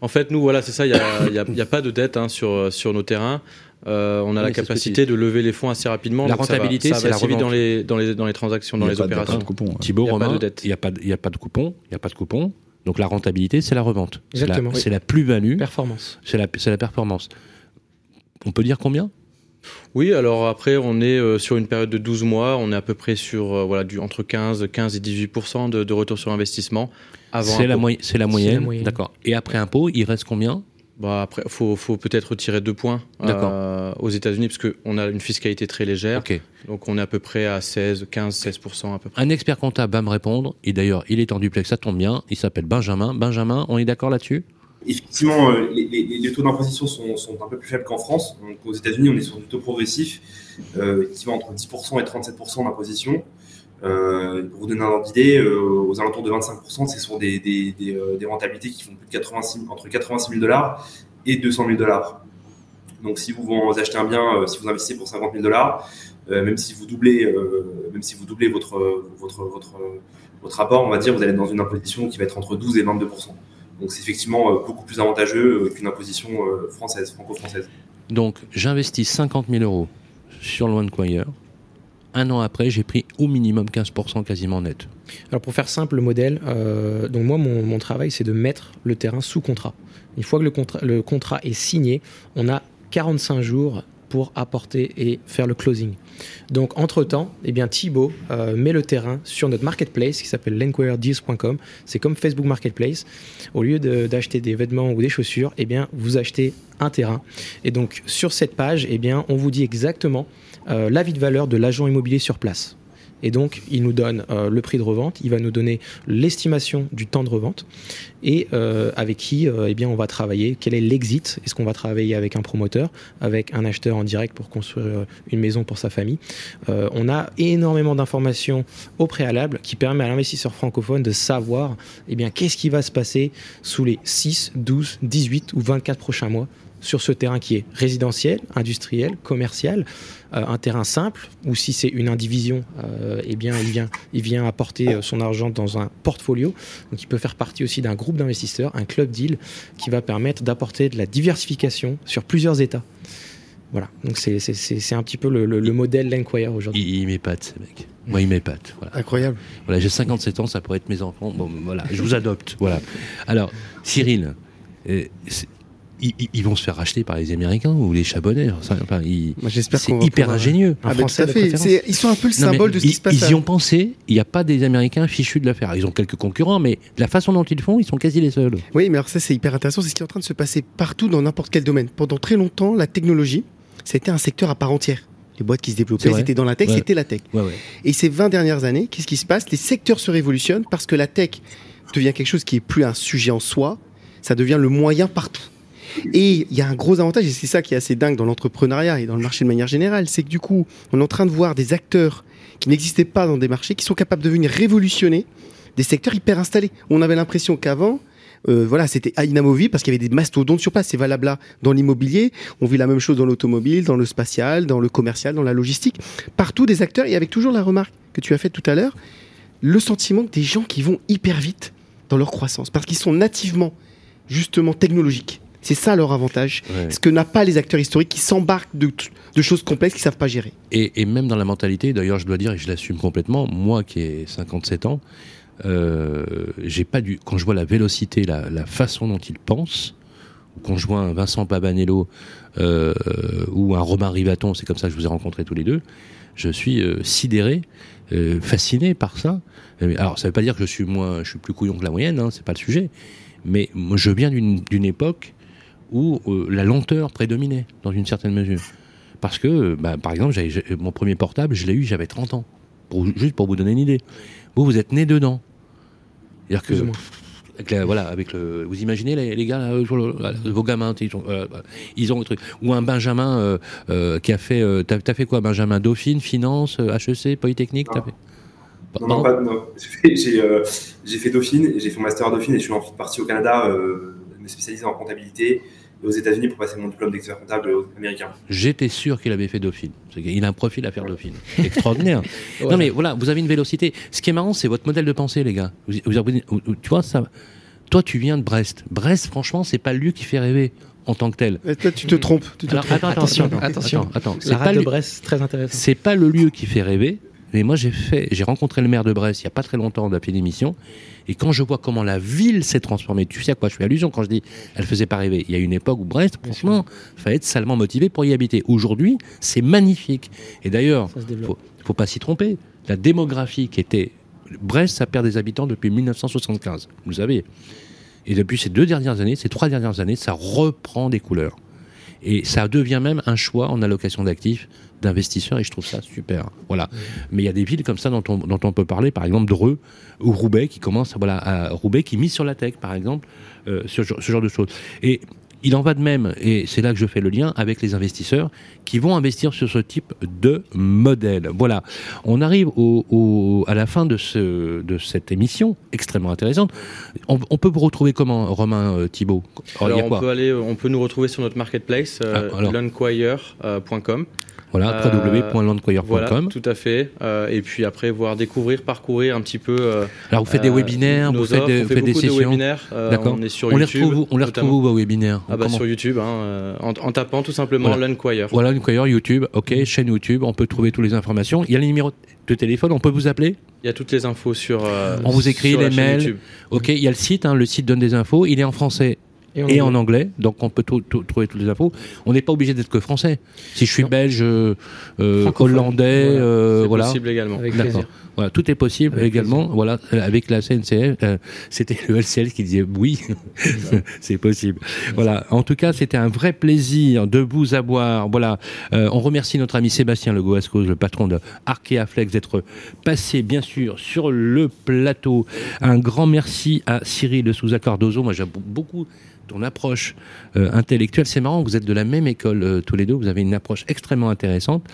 En fait, nous, voilà, c'est ça. Il n'y a, pas de dette hein, sur, sur nos terrains. Euh, on a la capacité de lever les fonds assez rapidement. La rentabilité, c'est assez vite dans les, dans les, dans les transactions, dans les opérations. Thibault, Romain, il n'y a, pas de coupon. Il n'y a pas de coupon. Donc la rentabilité, c'est la revente. Exactement. C'est la, plus-value. Performance. C'est la, la performance. On peut dire combien? Oui, alors après, on est euh, sur une période de 12 mois, on est à peu près sur euh, voilà, du, entre 15, 15 et 18 de, de retour sur investissement. C'est la, c'est la, moyenne. D'accord. Et après impôt, il reste combien? Bah après, faut, faut peut-être retirer deux points euh, aux États-Unis parce qu'on a une fiscalité très légère. Donc on est à peu près à 16, 15, 16 à peu près. Un expert comptable va me répondre. Et d'ailleurs, il est en duplex, ça tombe bien. Il s'appelle Benjamin. Benjamin, on est d'accord là-dessus? Effectivement, euh, les, taux d'imposition sont, un peu plus faibles qu'en France. Donc, aux États-Unis, on est sur du taux progressif euh, qui va entre 10% et 37% d'imposition. Euh, pour vous donner un ordre d'idée, aux alentours de 25%, c'est sur des, rentabilités qui font plus de 86, entre 86 000 dollars et 200 000 dollars. Donc, si vous, achetez un bien, si vous investissez pour 50 000 dollars, même si vous doublez, même si vous doublez votre, votre, votre, votre rapport, on va dire, vous allez dans une imposition qui va être entre 12 et 22 donc c'est effectivement beaucoup plus avantageux qu'une imposition française, franco-française. Donc j'investis 50 000 euros sur OneQuire un an après, j'ai pris au minimum 15% quasiment net. Alors pour faire simple, le modèle, euh, donc moi mon, travail c'est de mettre le terrain sous contrat. Une fois que le contrat, le contrat est signé, on a 45 jours pour apporter et faire le closing. Donc entre-temps, eh bien, Thibaut euh, met le terrain sur notre marketplace qui s'appelle lenquiredeals.com. C'est comme Facebook Marketplace. Au lieu d'acheter des vêtements ou des chaussures, eh bien, vous achetez un terrain. Et donc sur cette page, eh bien, on vous dit exactement euh, l'avis de valeur de l'agent immobilier sur place. Et donc, il nous donne euh, le prix de revente, il va nous donner l'estimation du temps de revente. Et euh, avec qui eh bien, on va travailler, quel est l'exit, est-ce qu'on va travailler avec un promoteur, avec un acheteur en direct pour construire une maison pour sa famille? on a énormément d'informations au préalable qui permet à l'investisseur francophone de savoir eh qu'est-ce qui va se passer sous les 6, 12, 18 ou 24 prochains mois sur ce terrain qui est résidentiel, industriel, commercial, euh, un terrain simple, ou si c'est une indivision, euh, eh bien, il vient, il vient apporter euh, son argent dans un portfolio. Donc, il peut faire partie aussi d'un groupe d'investisseurs, un club deal, qui va permettre d'apporter de la diversification sur plusieurs États. Voilà, donc c'est un petit peu le, le, modèle Lenquire aujourd'hui. Il, il m'épate, ce mec. Moi, il m'épate. Voilà. Incroyable. Voilà, j'ai 57 ans, ça pourrait être mes enfants. Bon, voilà, je vous adopte. Voilà. Alors, Cyril, ils, vont se faire racheter par les Américains ou les Chabonnais. Enfin, c'est hyper ingénieux. Ah, tout à fait. Ils sont un peu le symbole de ce qui se passe. Ils y ont pensé. Il n'y a pas des Américains fichus de l'affaire. Ils ont quelques concurrents, mais la façon dont ils font, ils sont quasi les seuls. Oui, mais alors ça, c'est hyper intéressant. C'est ce qui est en train de se passer partout dans n'importe quel domaine. Pendant très longtemps, la technologie, c'était un secteur à part entière. Les boîtes qui se développaient, c'était dans la tech, c'était la tech. Et ces 20 dernières années, qu'est-ce qui se passe? Les secteurs se révolutionnent parce que la tech devient quelque chose qui est plus un sujet en soi, ça devient le moyen partout. Et il y a un gros avantage, et c'est ça qui est assez dingue dans l'entrepreneuriat et dans le marché de manière générale, c'est que du coup, on est en train de voir des acteurs qui n'existaient pas dans des marchés, qui sont capables de venir révolutionner des secteurs hyper installés. On avait l'impression qu'avant, euh, voilà, c'était inamovible parce qu'il y avait des mastodontes sur place. C'est valable là dans l'immobilier. On vit la même chose dans l'automobile, dans le spatial, dans le commercial, dans la logistique. Partout des acteurs et avec toujours la remarque que tu as faite tout à l'heure, le sentiment des gens qui vont hyper vite dans leur croissance parce qu'ils sont nativement justement technologiques. C'est ça leur avantage. Ce que n'a pas les acteurs historiques qui s'embarquent de, choses complexes qu'ils ne savent pas gérer. Et, même dans la mentalité, d'ailleurs, je dois dire, et je l'assume complètement, moi qui ai 57 ans, euh, j'ai pas dû. Quand je vois la vélocité, la, façon dont ils pensent, quand je vois un Vincent Pabanello euh, ou un Romain Rivaton, c'est comme ça que je vous ai rencontrés tous les deux, je suis euh, sidéré, fasciné par ça. Alors, ça ne veut pas dire que je suis moins, je suis plus couillon que la moyenne, hein, c'est pas le sujet. Mais moi, je viens d'une époque où euh, la lenteur prédominait dans une certaine mesure. Parce que, bah, par exemple, mon premier portable, je l'ai eu, j'avais 30 ans. juste pour vous donner une idée. Vous, vous êtes né dedans. C'est-à-dire que. voilà, avec le, vous imaginez les, gars, vos gamins, ils ont, euh, ils ont le truc. Ou un Benjamin euh, qui a fait, t'as as fait quoi, Benjamin? Dauphine, finance, HEC, Polytechnique, fait? Non, non, pas, non. J'ai fait, Dauphine, j'ai fait mon master à Dauphine et je suis ensuite parti au Canada me spécialiser en comptabilité aux États-Unis pour passer mon diplôme d'expert comptable américain. J'étais sûr qu'il avait fait Dauphine. Il a un profil à faire Dauphine. Extraordinaire. Non mais voilà, vous avez une vélocité. Ce qui est marrant, c'est votre modèle de pensée, les gars. Vous, tu vois ça. Toi, tu viens de Brest. Brest, franchement, c'est pas le lieu qui fait rêver en tant que tel. toi, tu te trompes. Attends, attention, attention. attends, La pas de Brest, très intéressant. C'est pas le lieu qui fait rêver. mais moi j'ai fait, j'ai rencontré le maire de Brest il n'y a pas très longtemps d'appel d'émission, et quand je vois comment la ville s'est transformée, tu sais à quoi je fais allusion quand je dis elle faisait pas rêver. Il y a une époque où Brest, franchement, il fallait être salement motivé pour y habiter. Aujourd'hui, c'est magnifique. Et d'ailleurs, faut, faut pas s'y tromper. La démographie qui était Brest, ça perd des habitants depuis 1975. Vous savez. Et depuis ces deux dernières années, ces trois dernières années, ça reprend des couleurs. Et ça devient même un choix en allocation d'actifs d'investisseurs et je trouve ça super. Voilà. Mais il y a des villes comme ça dont on, dont on peut parler, par exemple Dreux ou Roubaix qui commence, voilà, à Roubaix qui mise sur la tech, par exemple, euh, ce, ce, genre de choses. Et il en va de même, et c'est là que je fais le lien avec les investisseurs qui vont investir sur ce type de modèle. Voilà, on arrive au, à la fin de, ce, de cette émission extrêmement intéressante. On, peut vous retrouver comment, Romain euh, Thibault? Alors, on, peut aller, on peut nous retrouver sur notre marketplace, euh, ah, voilà, euh, www.landquire.com. Voilà, tout à fait. Euh, et puis après, voir découvrir, parcourir un petit peu. Euh, Alors, vous faites des webinaires, vous faites, des, sessions. webinaires. D'accord. On est sur YouTube. Les retrouve, on les retrouve vos webinaires? Ah bah, Sur YouTube, hein, en, en, tapant tout simplement voilà. L'Unquire. Voilà, L'Unquire, YouTube, ok, mm. chaîne YouTube, on peut trouver toutes les informations. Il y a les numéros de téléphone, on peut vous appeler il y a toutes les infos sur. on vous écrit les mails. Ok, il y a le site, hein, le site donne des infos. Il est en français et en, anglais. Donc on peut trouver toutes les infos. On n'est pas obligé d'être que français. Si je suis belge, euh, euh hollandais, voilà, euh, voilà. possible également. Avec Voilà, tout est possible également. Voilà, avec la CNCF, euh, c'était le LCL qui disait oui, c'est possible. Voilà. En tout cas, c'était un vrai plaisir de vous avoir. Voilà. on remercie notre ami Sébastien Le le patron de Arkea Flex, d'être passé bien sûr sur le plateau. Un grand merci à Cyril de Souza Cardozo. Moi, j'ai beaucoup ton approche euh, intellectuelle. C'est marrant, vous êtes de la même école euh, tous les deux, vous avez une approche extrêmement intéressante.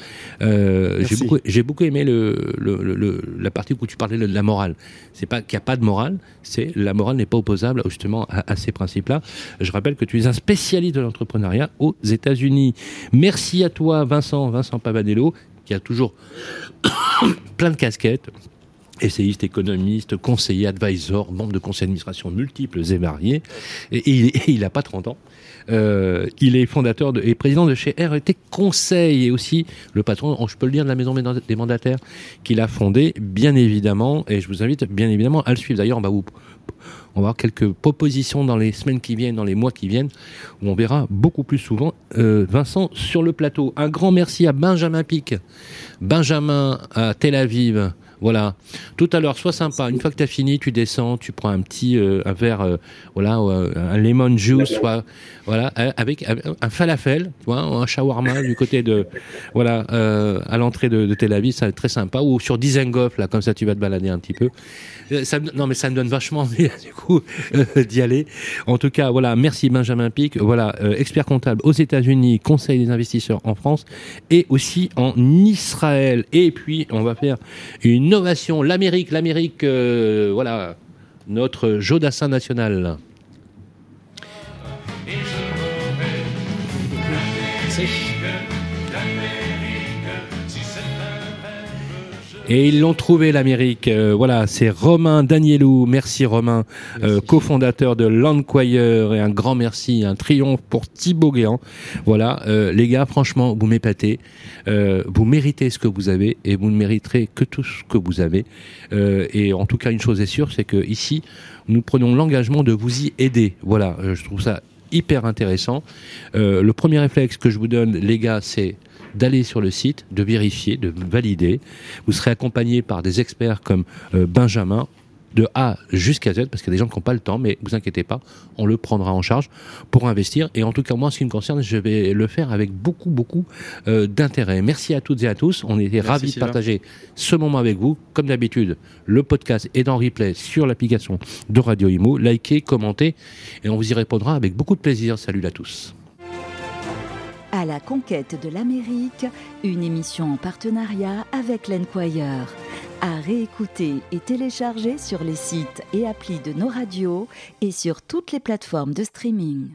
Euh, j'ai beaucoup, aimé le, la partie où tu parlais de la morale. C'est pas qu'il n'y a pas de morale, c'est la morale n'est pas opposable justement à, ces principes-là. Je rappelle que tu es un spécialiste de l'entrepreneuriat aux États-Unis. Merci à toi, Vincent, Vincent Pavadello, qui a toujours plein de casquettes essayiste, économiste, conseiller, advisor, membre de conseils d'administration multiples et variés. Et, il n'a pas 30 ans. Euh, il est fondateur et président de chez RET Conseil et aussi le patron, je peux le dire, de la maison des mandataires qu'il a fondé, bien évidemment. Et je vous invite bien évidemment à le suivre. D'ailleurs, on va vous on va avoir quelques propositions dans les semaines qui viennent, dans les mois qui viennent, où on verra beaucoup plus souvent euh, Vincent sur le plateau. Un grand merci à Benjamin Pic, Benjamin à Tel Aviv, voilà. Tout à l'heure, sois sympa. Une fois que tu as fini, tu descends, tu prends un petit euh, un verre, euh, voilà, euh, un lemon juice, soit, voilà, avec un falafel, tu vois, un shawarma du côté de, voilà, à l'entrée de, Tel Aviv, c'est très sympa. Ou sur Dizengoff, là, comme ça, tu vas te balader un petit peu. Ça, non, mais ça me donne vachement envie, du coup, d'y aller. En tout cas, voilà, merci Benjamin Pic. Voilà, expert comptable aux États-Unis, conseil des investisseurs en France et aussi en Israël. Et puis, on va faire une l'Amérique, l'Amérique, euh, voilà, notre Jodassin national. Et ils l'ont trouvé l'Amérique. Euh, voilà, c'est Romain Danielou. Merci Romain, euh, cofondateur de Landquire. Et un grand merci, un triomphe pour Thibaut Guéant. Voilà, euh, les gars, franchement, vous m'épatez. vous méritez ce que vous avez et vous ne mériterez que tout ce que vous avez. et en tout cas, une chose est sûre, c'est que ici, nous prenons l'engagement de vous y aider. Voilà, je trouve ça hyper intéressant. le premier réflexe que je vous donne, les gars, c'est d'aller sur le site, de vérifier, de valider. Vous serez accompagné par des experts comme euh, Benjamin de A jusqu'à Z, parce qu'il y a des gens qui n'ont pas le temps, mais vous inquiétez pas, on le prendra en charge pour investir. Et en tout cas, moi, en ce qui me concerne, je vais le faire avec beaucoup, beaucoup euh, d'intérêt. Merci à toutes et à tous. On était ravis de partager ce moment avec vous. Comme d'habitude, le podcast est en replay sur l'application de Radio Imo. Likez, commentez, et on vous y répondra avec beaucoup de plaisir. Salut à tous. À la conquête de l'Amérique, une émission en partenariat avec l'Enquire. À réécouter et télécharger sur les sites et applis de nos radios et sur toutes les plateformes de streaming.